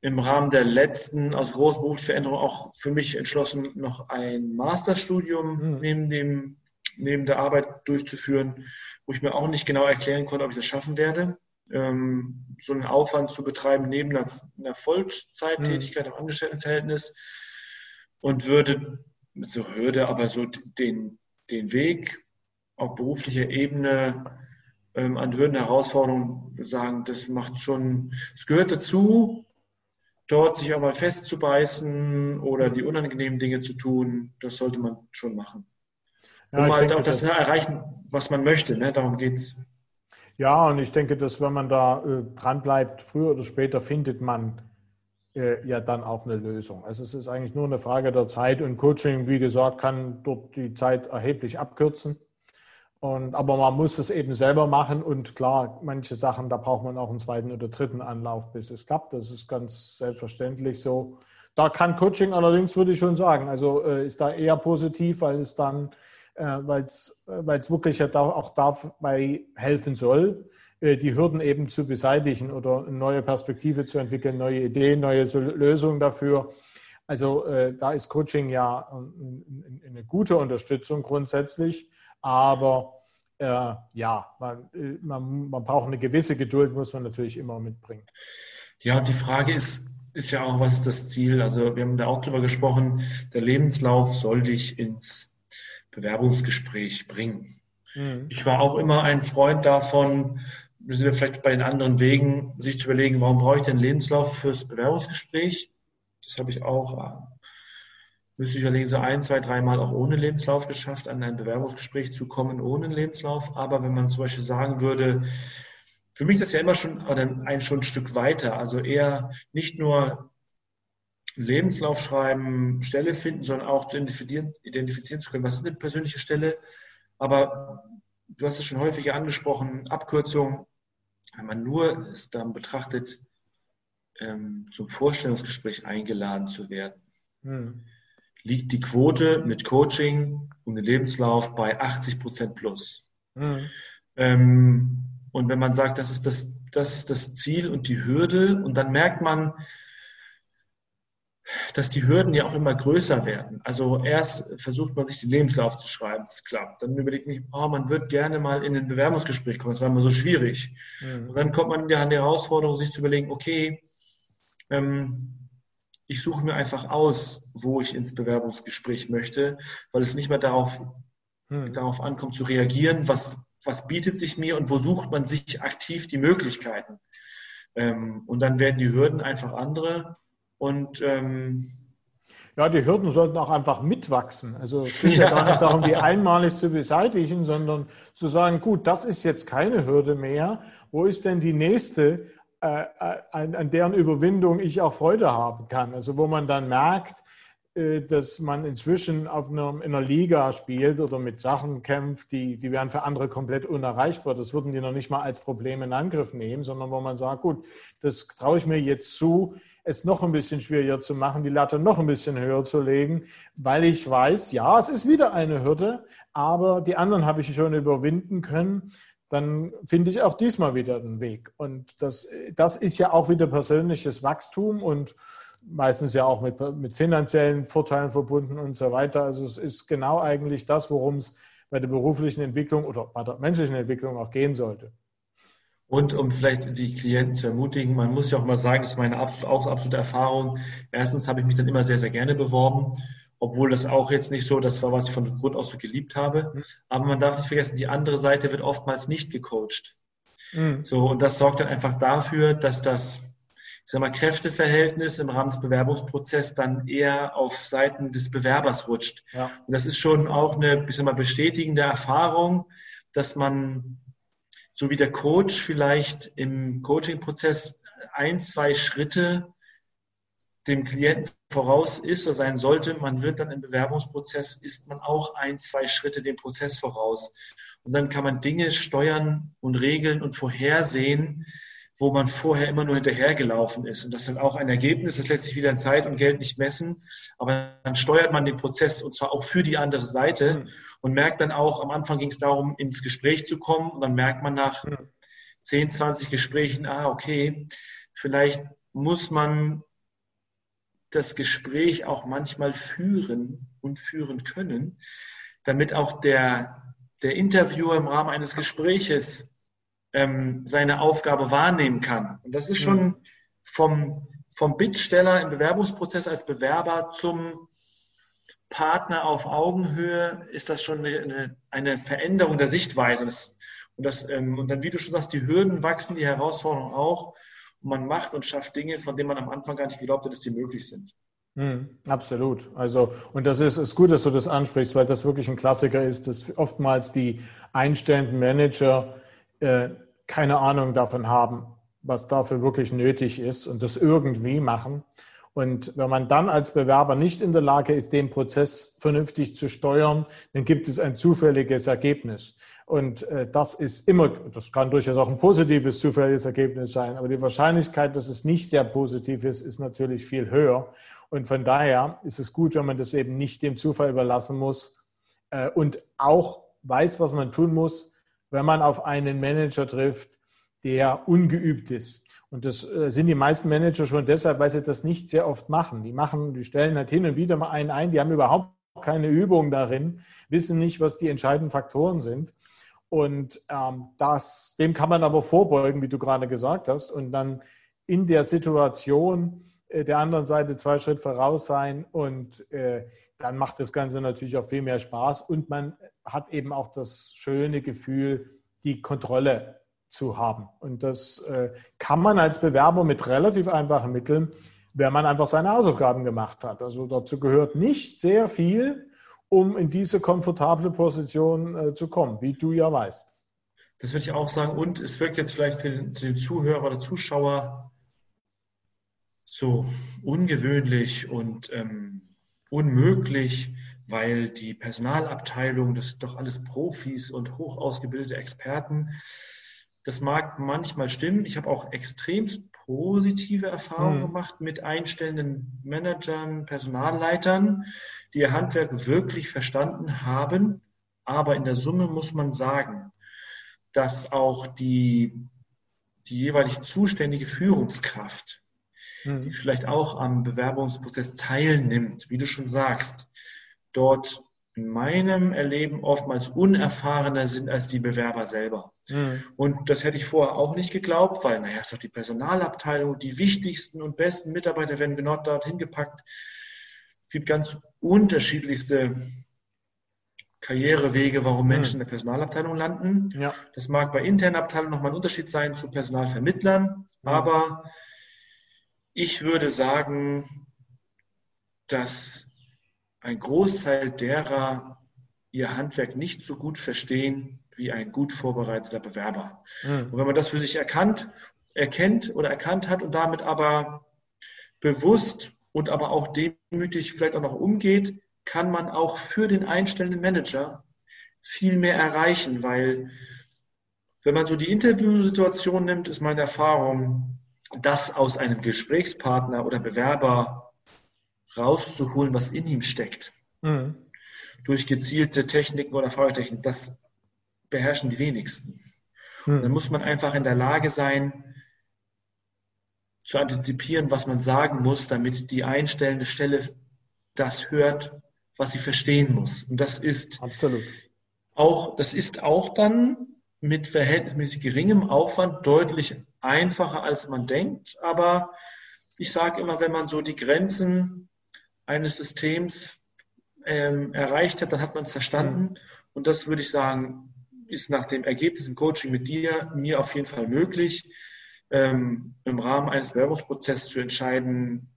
im Rahmen der letzten aus großen Berufsveränderungen auch für mich entschlossen, noch ein Masterstudium mhm. neben, dem, neben der Arbeit durchzuführen, wo ich mir auch nicht genau erklären konnte, ob ich das schaffen werde. Ähm, so einen Aufwand zu betreiben neben einer, einer Vollzeittätigkeit mhm. im Angestelltenverhältnis und würde, so Hürde, aber so den, den Weg auf beruflicher Ebene ähm, an Hürden, Herausforderungen sagen, das macht schon, es gehört dazu, dort sich auch mal festzubeißen oder die unangenehmen Dinge zu tun, das sollte man schon machen. Um ja, halt denke, auch das, das erreichen, was man möchte, ne? darum geht es. Ja, und ich denke, dass wenn man da äh, dran bleibt, früher oder später findet man äh, ja dann auch eine Lösung. Also es ist eigentlich nur eine Frage der Zeit und Coaching, wie gesagt, kann dort die Zeit erheblich abkürzen. Und, aber man muss es eben selber machen und klar, manche Sachen, da braucht man auch einen zweiten oder dritten Anlauf, bis es klappt. Das ist ganz selbstverständlich so. Da kann Coaching allerdings, würde ich schon sagen, also äh, ist da eher positiv, weil es dann, äh, weil es wirklich ja auch dabei helfen soll, äh, die Hürden eben zu beseitigen oder eine neue Perspektive zu entwickeln, neue Ideen, neue Lösungen dafür. Also äh, da ist Coaching ja äh, eine gute Unterstützung grundsätzlich, aber äh, ja, man, äh, man, man braucht eine gewisse Geduld, muss man natürlich immer mitbringen. Ja, die Frage ist, ist ja auch, was ist das Ziel? Also wir haben da auch drüber gesprochen, der Lebenslauf soll dich ins Bewerbungsgespräch bringen. Mhm. Ich war auch immer ein Freund davon, müssen wir vielleicht bei den anderen Wegen sich zu überlegen, warum brauche ich den Lebenslauf fürs Bewerbungsgespräch? Das habe ich auch, äh, müsste ich überlegen, so ein, zwei, dreimal auch ohne Lebenslauf geschafft, an ein Bewerbungsgespräch zu kommen ohne Lebenslauf. Aber wenn man zum Beispiel sagen würde, für mich ist das ja immer schon ein, schon ein Stück weiter. Also eher nicht nur Lebenslauf schreiben, Stelle finden, sondern auch zu identifizieren, identifizieren zu können, was ist eine persönliche Stelle. Aber du hast es schon häufig angesprochen, Abkürzung, wenn man nur es dann betrachtet, ähm, zum Vorstellungsgespräch eingeladen zu werden, hm. liegt die Quote mit Coaching und dem Lebenslauf bei 80 Prozent plus. Hm. Ähm, und wenn man sagt, das ist das, das ist das Ziel und die Hürde, und dann merkt man, dass die Hürden ja auch immer größer werden. Also erst versucht man sich den Lebenslauf zu schreiben, das klappt. Dann überlegt man, oh, man wird gerne mal in ein Bewerbungsgespräch kommen, das war immer so schwierig. Mhm. Und dann kommt man an die Herausforderung, sich zu überlegen, okay, ähm, ich suche mir einfach aus, wo ich ins Bewerbungsgespräch möchte, weil es nicht mehr darauf, mhm. darauf ankommt zu reagieren, was, was bietet sich mir und wo sucht man sich aktiv die Möglichkeiten. Ähm, und dann werden die Hürden einfach andere und ähm, ja, die Hürden sollten auch einfach mitwachsen. Also es geht ja. ja gar nicht darum, die einmalig zu beseitigen, sondern zu sagen, gut, das ist jetzt keine Hürde mehr. Wo ist denn die nächste, äh, äh an, an, deren Überwindung ich auch Freude haben kann? Also wo man dann merkt, äh, dass man inzwischen auf einer, in einer Liga spielt oder mit Sachen kämpft, die, die wären für andere komplett unerreichbar. Das würden die noch nicht mal als Problem in Angriff nehmen, sondern wo man sagt, gut, das traue ich mir jetzt zu, es noch ein bisschen schwieriger zu machen, die Latte noch ein bisschen höher zu legen, weil ich weiß, ja, es ist wieder eine Hürde, aber die anderen habe ich schon überwinden können. Dann finde ich auch diesmal wieder einen Weg. Und das, das ist ja auch wieder persönliches Wachstum und meistens ja auch mit, mit finanziellen Vorteilen verbunden und so weiter. Also es ist genau eigentlich das, worum es bei der beruflichen Entwicklung oder bei der menschlichen Entwicklung auch gehen sollte. Und um vielleicht die Klienten zu ermutigen, man muss ja auch mal sagen, das ist meine auch absolute Erfahrung. Erstens habe ich mich dann immer sehr, sehr gerne beworben, obwohl das auch jetzt nicht so das war, was ich von Grund aus so geliebt habe. Mhm. Aber man darf nicht vergessen, die andere Seite wird oftmals nicht gecoacht. Mhm. So, und das sorgt dann einfach dafür, dass das ich sag mal, Kräfteverhältnis im Rahmen des Bewerbungsprozesses dann eher auf Seiten des Bewerbers rutscht. Ja. Und das ist schon auch eine ich sag mal, bestätigende Erfahrung, dass man so wie der Coach vielleicht im Coaching-Prozess ein, zwei Schritte dem Klienten voraus ist oder sein sollte, man wird dann im Bewerbungsprozess, ist man auch ein, zwei Schritte dem Prozess voraus. Und dann kann man Dinge steuern und regeln und vorhersehen, wo man vorher immer nur hinterhergelaufen ist. Und das ist auch ein Ergebnis, das lässt sich wieder in Zeit und Geld nicht messen, aber dann steuert man den Prozess und zwar auch für die andere Seite mhm. und merkt dann auch, am Anfang ging es darum, ins Gespräch zu kommen und dann merkt man nach mhm. 10, 20 Gesprächen, ah, okay, vielleicht muss man das Gespräch auch manchmal führen und führen können, damit auch der, der Interviewer im Rahmen eines Gespräches ähm, seine Aufgabe wahrnehmen kann. Und das ist schon vom, vom Bittsteller im Bewerbungsprozess als Bewerber zum Partner auf Augenhöhe ist das schon eine, eine Veränderung der Sichtweise. Das, und, das, ähm, und dann, wie du schon sagst, die Hürden wachsen, die Herausforderungen auch. Und man macht und schafft Dinge, von denen man am Anfang gar nicht geglaubt hat, dass sie möglich sind. Mhm, absolut. Also, und das ist, ist gut, dass du das ansprichst, weil das wirklich ein Klassiker ist, dass oftmals die einstellenden Manager äh, keine Ahnung davon haben, was dafür wirklich nötig ist und das irgendwie machen. Und wenn man dann als Bewerber nicht in der Lage ist, den Prozess vernünftig zu steuern, dann gibt es ein zufälliges Ergebnis. Und äh, das ist immer, das kann durchaus auch ein positives zufälliges Ergebnis sein, aber die Wahrscheinlichkeit, dass es nicht sehr positiv ist, ist natürlich viel höher. Und von daher ist es gut, wenn man das eben nicht dem Zufall überlassen muss äh, und auch weiß, was man tun muss, wenn man auf einen Manager trifft, der ungeübt ist. Und das äh, sind die meisten Manager schon deshalb, weil sie das nicht sehr oft machen. Die machen, die stellen halt hin und wieder mal einen ein, die haben überhaupt keine Übung darin, wissen nicht, was die entscheidenden Faktoren sind. Und ähm, das, dem kann man aber vorbeugen, wie du gerade gesagt hast, und dann in der Situation äh, der anderen Seite zwei Schritte voraus sein und äh, dann macht das Ganze natürlich auch viel mehr Spaß und man hat eben auch das schöne Gefühl, die Kontrolle zu haben. Und das äh, kann man als Bewerber mit relativ einfachen Mitteln, wenn man einfach seine Hausaufgaben gemacht hat. Also dazu gehört nicht sehr viel, um in diese komfortable Position äh, zu kommen, wie du ja weißt. Das würde ich auch sagen. Und es wirkt jetzt vielleicht für den Zuhörer oder Zuschauer so ungewöhnlich und ähm, unmöglich, weil die Personalabteilung, das sind doch alles Profis und hoch ausgebildete Experten. Das mag manchmal stimmen. Ich habe auch extremst positive Erfahrungen mhm. gemacht mit einstellenden Managern, Personalleitern, die ihr Handwerk wirklich verstanden haben. Aber in der Summe muss man sagen, dass auch die, die jeweilig zuständige Führungskraft, mhm. die vielleicht auch am Bewerbungsprozess teilnimmt, wie du schon sagst, dort in meinem Erleben oftmals unerfahrener sind als die Bewerber selber. Mhm. Und das hätte ich vorher auch nicht geglaubt, weil, naja, ist doch die Personalabteilung, die wichtigsten und besten Mitarbeiter werden genau dorthin gepackt. Es gibt ganz unterschiedlichste Karrierewege, warum. Menschen in der Personalabteilung landen. Ja. Das mag bei internen Abteilungen nochmal ein Unterschied sein zu Personalvermittlern, mhm. aber ich würde sagen, dass ein Großteil derer ihr Handwerk nicht so gut verstehen wie ein gut vorbereiteter Bewerber. Mhm. Und wenn man das für sich erkannt, erkennt oder erkannt hat und damit aber bewusst und aber auch demütig vielleicht auch noch umgeht, kann man auch für den einstellenden Manager viel mehr erreichen, weil wenn man so die Interviewsituation nimmt, ist meine Erfahrung, das aus einem Gesprächspartner oder Bewerber rauszuholen, was in ihm steckt. Mhm. Durch gezielte Techniken oder Fragetechniken, das beherrschen die wenigsten. Mhm. Dann muss man einfach in der Lage sein, zu antizipieren, was man sagen muss, damit die einstellende Stelle das hört, was sie verstehen muss. Und das ist Absolut. auch, das ist auch dann mit verhältnismäßig geringem Aufwand deutlich einfacher, als man denkt. Aber ich sage immer, wenn man so die Grenzen eines Systems ähm, erreicht hat, dann hat man es verstanden. Mhm. Und das würde ich sagen, ist nach dem Ergebnis im Coaching mit dir mir auf jeden Fall möglich, ähm, im Rahmen eines Bewerbungsprozesses zu entscheiden,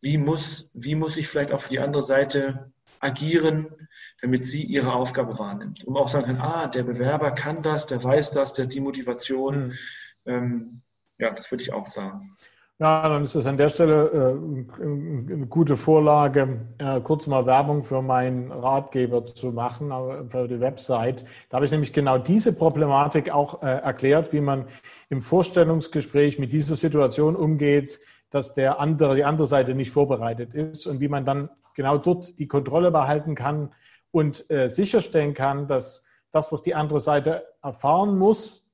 wie muss, wie muss ich vielleicht auch für die andere Seite agieren, damit sie ihre Aufgabe wahrnimmt. Um auch sagen kann, ah, der Bewerber kann das, der weiß das, der hat die Motivation. Mhm. Ähm, ja, das würde ich auch sagen. Ja, dann ist es an der Stelle äh, eine gute Vorlage, äh, kurz mal Werbung für meinen Ratgeber zu machen, für die Website. Da habe ich nämlich genau diese Problematik auch äh, erklärt, wie man im Vorstellungsgespräch mit dieser Situation umgeht, dass der andere, die andere Seite nicht vorbereitet ist und wie man dann genau dort die Kontrolle behalten kann und äh, sicherstellen kann, dass das, was die andere Seite erfahren muss,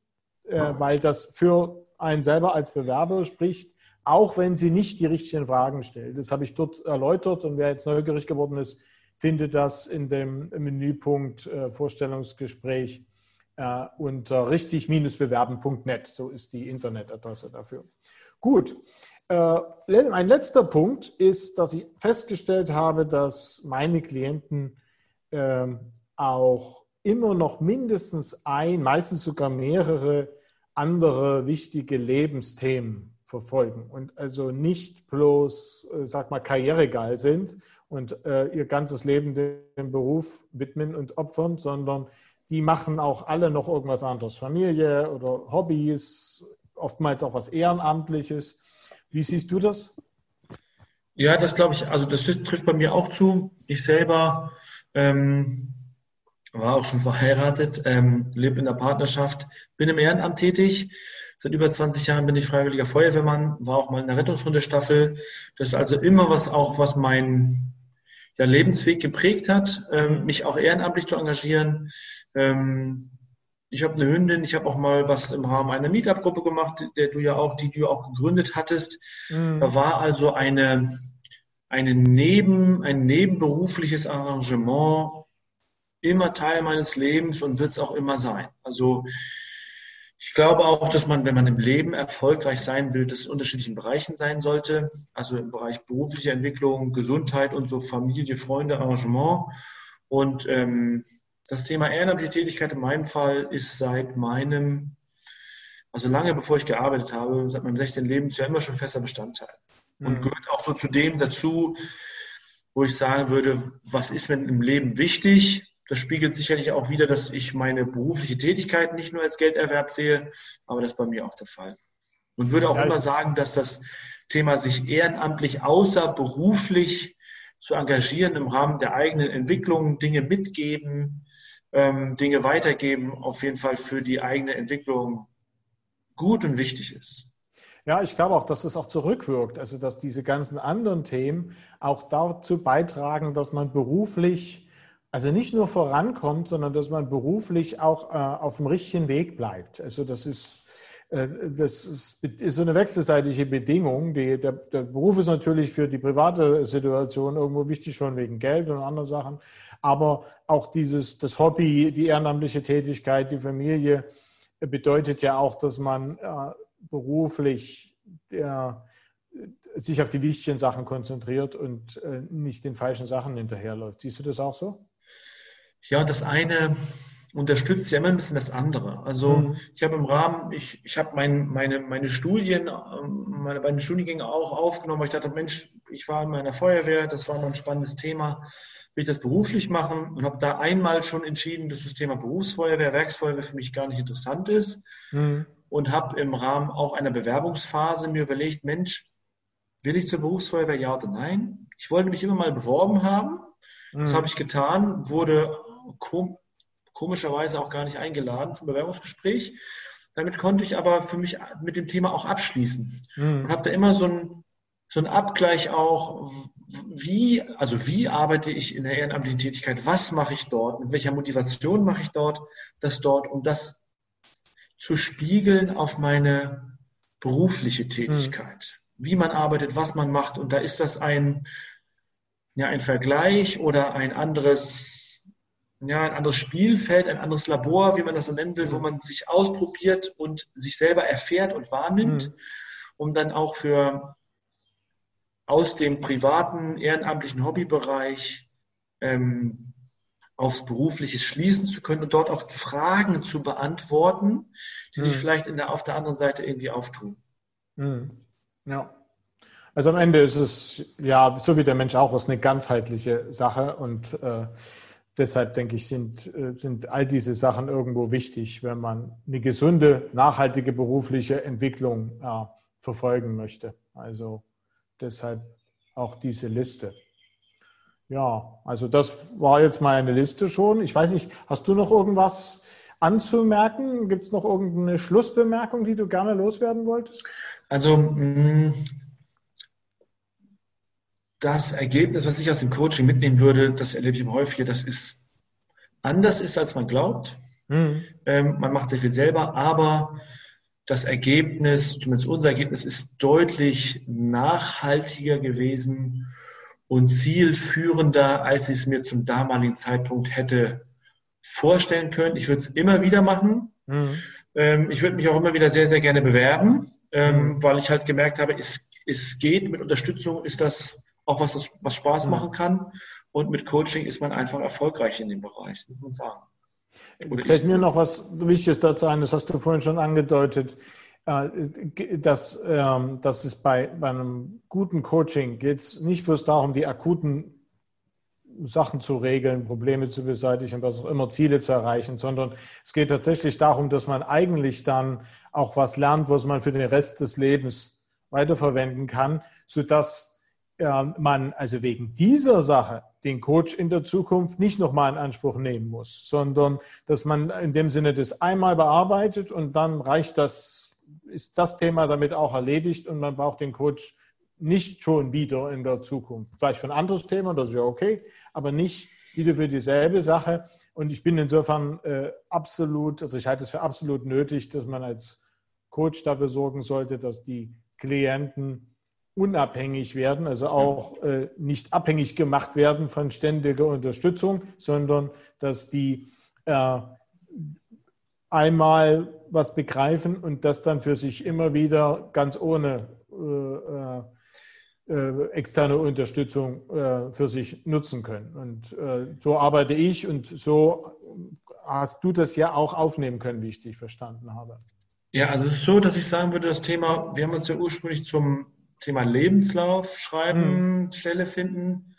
äh, weil das für einen selber als Bewerber spricht, auch wenn sie nicht die richtigen Fragen stellt. Das habe ich dort erläutert und wer jetzt neugierig geworden ist, findet das in dem Menüpunkt äh, Vorstellungsgespräch äh, unter richtig-bewerben.net. So ist die Internetadresse dafür. Gut, äh, ein letzter Punkt ist, dass ich festgestellt habe, dass meine Klienten äh, auch immer noch mindestens ein, meistens sogar mehrere andere wichtige Lebensthemen verfolgen und also nicht bloß, äh, sag mal, karrieregeil sind und äh, ihr ganzes Leben dem Beruf widmen und opfern, sondern die machen auch alle noch irgendwas anderes, Familie oder Hobbys, oftmals auch was Ehrenamtliches wie siehst du das? Ja, das glaube ich, also das trifft bei mir auch zu. Ich selber ähm, war auch schon verheiratet, ähm, lebe in der Partnerschaft, bin im Ehrenamt tätig. Seit über 20 Jahren bin ich freiwilliger Feuerwehrmann, war auch mal in der Rettungshundestaffel. Das ist also immer was auch, was mein ja, Lebensweg geprägt hat, ähm, mich auch ehrenamtlich zu engagieren. Ähm, ich habe eine Hündin, ich habe auch mal was im Rahmen einer Meetup-Gruppe gemacht, der du ja auch, die du auch gegründet hattest. Mhm. Da war also eine, eine Neben, ein nebenberufliches Arrangement immer Teil meines Lebens und wird es auch immer sein. Also ich glaube auch, dass man, wenn man im Leben erfolgreich sein will, das in unterschiedlichen Bereichen sein sollte. Also im Bereich berufliche Entwicklung, Gesundheit und so Familie, Freunde, Arrangement. Und ähm, das Thema ehrenamtliche Tätigkeit in meinem Fall ist seit meinem, also lange bevor ich gearbeitet habe, seit meinem 16. Lebensjahr immer schon fester Bestandteil. Und mhm. gehört auch so zu dem dazu, wo ich sagen würde, was ist mir im Leben wichtig? Das spiegelt sicherlich auch wieder, dass ich meine berufliche Tätigkeit nicht nur als Gelderwerb sehe, aber das ist bei mir auch der Fall. Und würde auch ja, immer sagen, dass das Thema sich ehrenamtlich außerberuflich zu engagieren im Rahmen der eigenen Entwicklung, Dinge mitgeben, ähm, Dinge weitergeben, auf jeden Fall für die eigene Entwicklung gut und wichtig ist. Ja, ich glaube auch, dass es auch zurückwirkt, also dass diese ganzen anderen Themen auch dazu beitragen, dass man beruflich also nicht nur vorankommt, sondern dass man beruflich auch äh, auf dem richtigen Weg bleibt. Also das ist, äh, das ist, so eine wechselseitige Bedingung. Die, der, der, Beruf ist natürlich für die private Situation irgendwo wichtig, schon wegen Geld und anderen Sachen. Aber auch dieses, das Hobby, die ehrenamtliche Tätigkeit, die Familie bedeutet ja auch, dass man äh, beruflich äh, sich auf die wichtigen Sachen konzentriert und äh, nicht den falschen Sachen hinterherläuft. Siehst du das auch so? Ja, das eine unterstützt ja immer ein bisschen das andere. Also mhm. ich habe im Rahmen, ich, ich habe mein, meine, meine Studien, ähm, meine beiden Studiengänge auch aufgenommen, weil ich dachte, Mensch, ich war in meiner Feuerwehr, das war mal ein spannendes Thema, will ich das beruflich machen und habe da einmal schon entschieden, dass das Thema Berufsfeuerwehr, Werksfeuerwehr für mich gar nicht interessant ist mhm. und habe im Rahmen auch einer Bewerbungsphase mir überlegt, Mensch, will ich zur Berufsfeuerwehr ja oder nein? Ich wollte mich immer mal beworben haben. Das mhm. habe ich getan, wurde kom komischerweise auch gar nicht eingeladen zum Bewerbungsgespräch. Damit konnte ich aber für mich mit dem Thema auch abschließen mhm. und habe da immer so ein so ein Abgleich auch, wie, also wie arbeite ich in der ehrenamtlichen Tätigkeit, was mache ich dort, mit welcher Motivation mache ich dort, das dort, um das zu spiegeln auf meine berufliche Tätigkeit, mhm. wie man arbeitet, was man macht. Und da ist das ein, ja, ein Vergleich oder ein anderes ja, ein anderes Spielfeld, ein anderes Labor, wie man das so nennen will, wo man sich ausprobiert und sich selber erfährt und wahrnimmt, mhm. um dann auch für aus dem privaten, ehrenamtlichen Hobbybereich ähm, aufs Berufliche schließen zu können und dort auch Fragen zu beantworten, die mhm. sich vielleicht in der, auf der anderen Seite irgendwie auftun. Mhm. Ja. Also am Ende ist es, ja, so wie der Mensch auch, ist eine ganzheitliche Sache und äh, deshalb denke ich, sind, äh, sind all diese Sachen irgendwo wichtig, wenn man eine gesunde, nachhaltige berufliche Entwicklung äh, verfolgen möchte. Also deshalb auch diese Liste. Ja, also das war jetzt meine Liste schon. Ich weiß nicht, hast du noch irgendwas anzumerken? Gibt es noch irgendeine Schlussbemerkung, die du gerne loswerden wolltest? Also mm, das Ergebnis, was ich aus dem Coaching mitnehmen würde, das erlebe ich immer häufiger, das ist anders ist, als man glaubt. Mhm. Ähm, man macht sehr viel selber, aber das Ergebnis, zumindest unser Ergebnis, ist deutlich nachhaltiger gewesen und zielführender, als ich es mir zum damaligen Zeitpunkt hätte vorstellen können. Ich würde es immer wieder machen. Mhm. Ähm, ich würde mich auch immer wieder sehr, sehr gerne bewerben, ähm, mhm. weil ich halt gemerkt habe, es, es geht mit Unterstützung, ist das auch was, was, Spaß machen kann. Und mit Coaching ist man einfach erfolgreich in dem Bereich, muss man sagen. Oder Fällt mir noch was Wichtiges dazu ein, das hast du vorhin schon angedeutet, äh, dass, ähm, dass es bei, bei einem guten Coaching geht es nicht bloß darum, die akuten Sachen zu regeln, Probleme zu beseitigen, was auch immer, Ziele zu erreichen, sondern es geht tatsächlich darum, dass man eigentlich dann auch was lernt, was man für den Rest des Lebens weiterverwenden kann, sodass man also wegen dieser Sache den Coach in der Zukunft nicht nochmal in Anspruch nehmen muss, sondern dass man in dem Sinne das einmal bearbeitet und dann reicht das, ist das Thema damit auch erledigt und man braucht den Coach nicht schon wieder in der Zukunft. Vielleicht für ein anderes Thema, das ist ja okay, aber nicht wieder für dieselbe Sache. Und ich bin insofern äh, absolut, also ich halte es für absolut nötig, dass man als Coach dafür sorgen sollte, dass die Klienten unabhängig werden, also auch äh, nicht abhängig gemacht werden von ständiger Unterstützung, sondern dass die äh, einmal was begreifen und das dann für sich immer wieder ganz ohne äh, äh, externe Unterstützung äh, für sich nutzen können. Und äh, so arbeite ich und so hast du das ja auch aufnehmen können, wie ich dich verstanden habe. Ja, also es ist so, dass ich sagen würde, das Thema, wir haben uns ja ursprünglich zum Thema Lebenslauf schreiben, mhm. Stelle finden,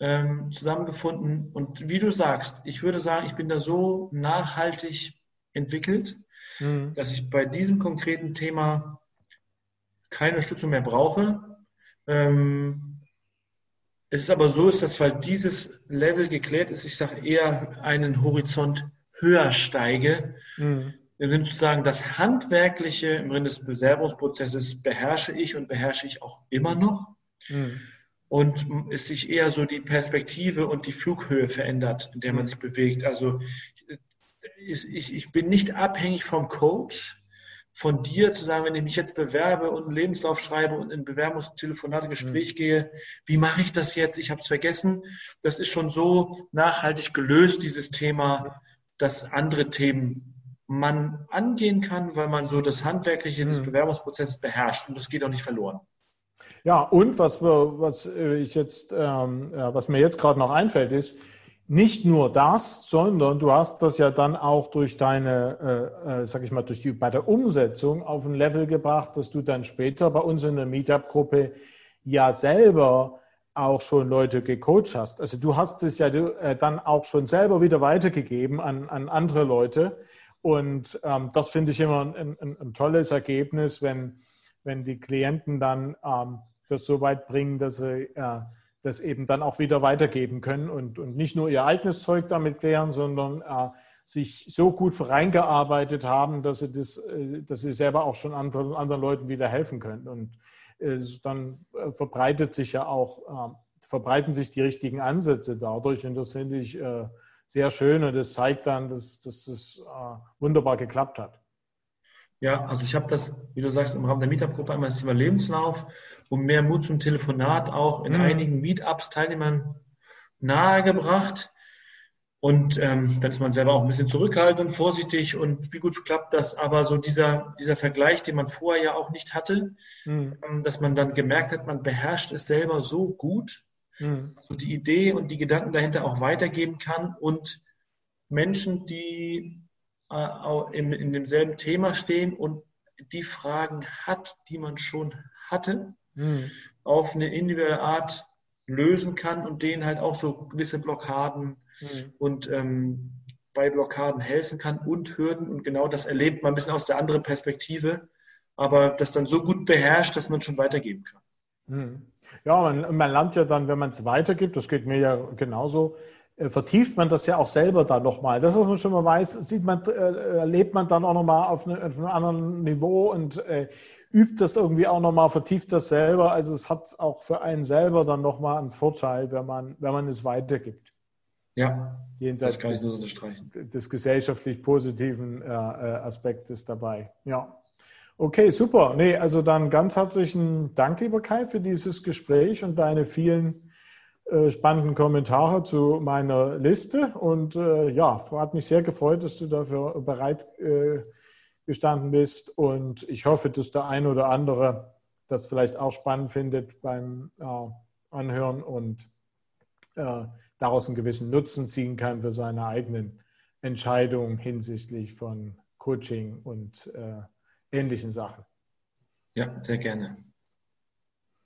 ähm, zusammengefunden. Und wie du sagst, ich würde sagen, ich bin da so nachhaltig entwickelt, mhm. dass ich bei diesem konkreten Thema keine Unterstützung mehr brauche. Ähm, es ist aber so, ist, dass weil dieses Level geklärt ist, ich sage eher einen Horizont höher steige, mhm wir würden sagen, das Handwerkliche im Rahmen des Bewerbungsprozesses beherrsche ich und beherrsche ich auch immer noch. Mhm. und es sich eher so die Perspektive und die Flughöhe verändert, in der man sich bewegt. Also ich, ich bin nicht abhängig vom Coach, von dir zu sagen, wenn ich mich jetzt bewerbe und einen Lebenslauf schreibe und in Bewerbungstelefonate, Gespräch mhm. gehe, wie mache ich das jetzt? Ich habe es vergessen. Das ist schon so nachhaltig gelöst, dieses Thema, dass andere Themen man angehen kann, weil man so das Handwerkliche mhm. des Bewerbungsprozesses beherrscht und das geht auch nicht verloren. Ja, und was, was äh, ich jetzt, ähm, was mir jetzt gerade noch einfällt, ist, nicht nur das, sondern du hast das ja dann auch durch deine, äh, äh, sag ich mal, durch die, bei der Umsetzung auf ein Level gebracht, dass du dann später bei uns in der Meetup-Gruppe ja selber auch schon Leute gecoacht hast. Also du hast es ja äh, dann auch schon selber wieder weitergegeben an, an andere Leute. Und ähm, das finde ich immer ein, ein, ein, tolles Ergebnis, wenn, wenn die Klienten dann ähm, das so weit bringen, dass sie äh, das eben dann auch wieder weitergeben können und, und nicht nur ihr eigenes Zeug damit klären, sondern äh, sich so gut reingearbeitet haben, dass sie, das, äh, dass sie selber auch schon anderen, anderen Leuten wieder helfen können. Und äh, dann äh, verbreitet sich ja auch, äh, verbreiten sich die richtigen Ansätze dadurch und das finde ich äh, sehr schön und das zeigt dann, dass, dass das wunderbar geklappt hat. Ja, also ich habe das, wie du sagst, im Rahmen der Meetup-Gruppe einmal das Thema Lebenslauf und mehr Mut zum Telefonat auch in mhm. einigen Meetups Teilnehmern nahegebracht. Und ähm, dann ist man selber auch ein bisschen zurückhaltend und vorsichtig und wie gut klappt das. Aber so dieser, dieser Vergleich, den man vorher ja auch nicht hatte, mhm. ähm, dass man dann gemerkt hat, man beherrscht es selber so gut, mhm. so die Idee und die Gedanken dahinter auch weitergeben kann und Menschen, die äh, in, in demselben Thema stehen und die Fragen hat, die man schon hatte, mhm. auf eine individuelle Art lösen kann und denen halt auch so gewisse Blockaden mhm. und ähm, bei Blockaden helfen kann und Hürden. Und genau das erlebt man ein bisschen aus der anderen Perspektive, aber das dann so gut beherrscht, dass man schon weitergeben kann. Mhm. Ja, man, man lernt ja dann, wenn man es weitergibt, das geht mir ja genauso, äh, vertieft man das ja auch selber dann nochmal. Das, was man schon mal weiß, sieht man, äh, erlebt man dann auch nochmal auf, eine, auf einem anderen Niveau und äh, übt das irgendwie auch nochmal, vertieft das selber. Also es hat auch für einen selber dann nochmal einen Vorteil, wenn man, wenn man es weitergibt. Ja, jenseits des, des, gesellschaftlich positiven äh, äh, Aspektes dabei. Ja. Okay, super. Nee, also dann ganz herzlichen Dank, lieber Kai, für dieses Gespräch und deine vielen äh, spannenden Kommentare zu meiner Liste. Und äh, ja, hat mich sehr gefreut, dass du dafür bereit äh, gestanden bist. Und ich hoffe, dass der ein oder andere das vielleicht auch spannend findet beim äh, Anhören und äh, daraus einen gewissen Nutzen ziehen kann für seine eigenen Entscheidungen hinsichtlich von Coaching und äh, ähnlichen Sachen. Ja, sehr gerne.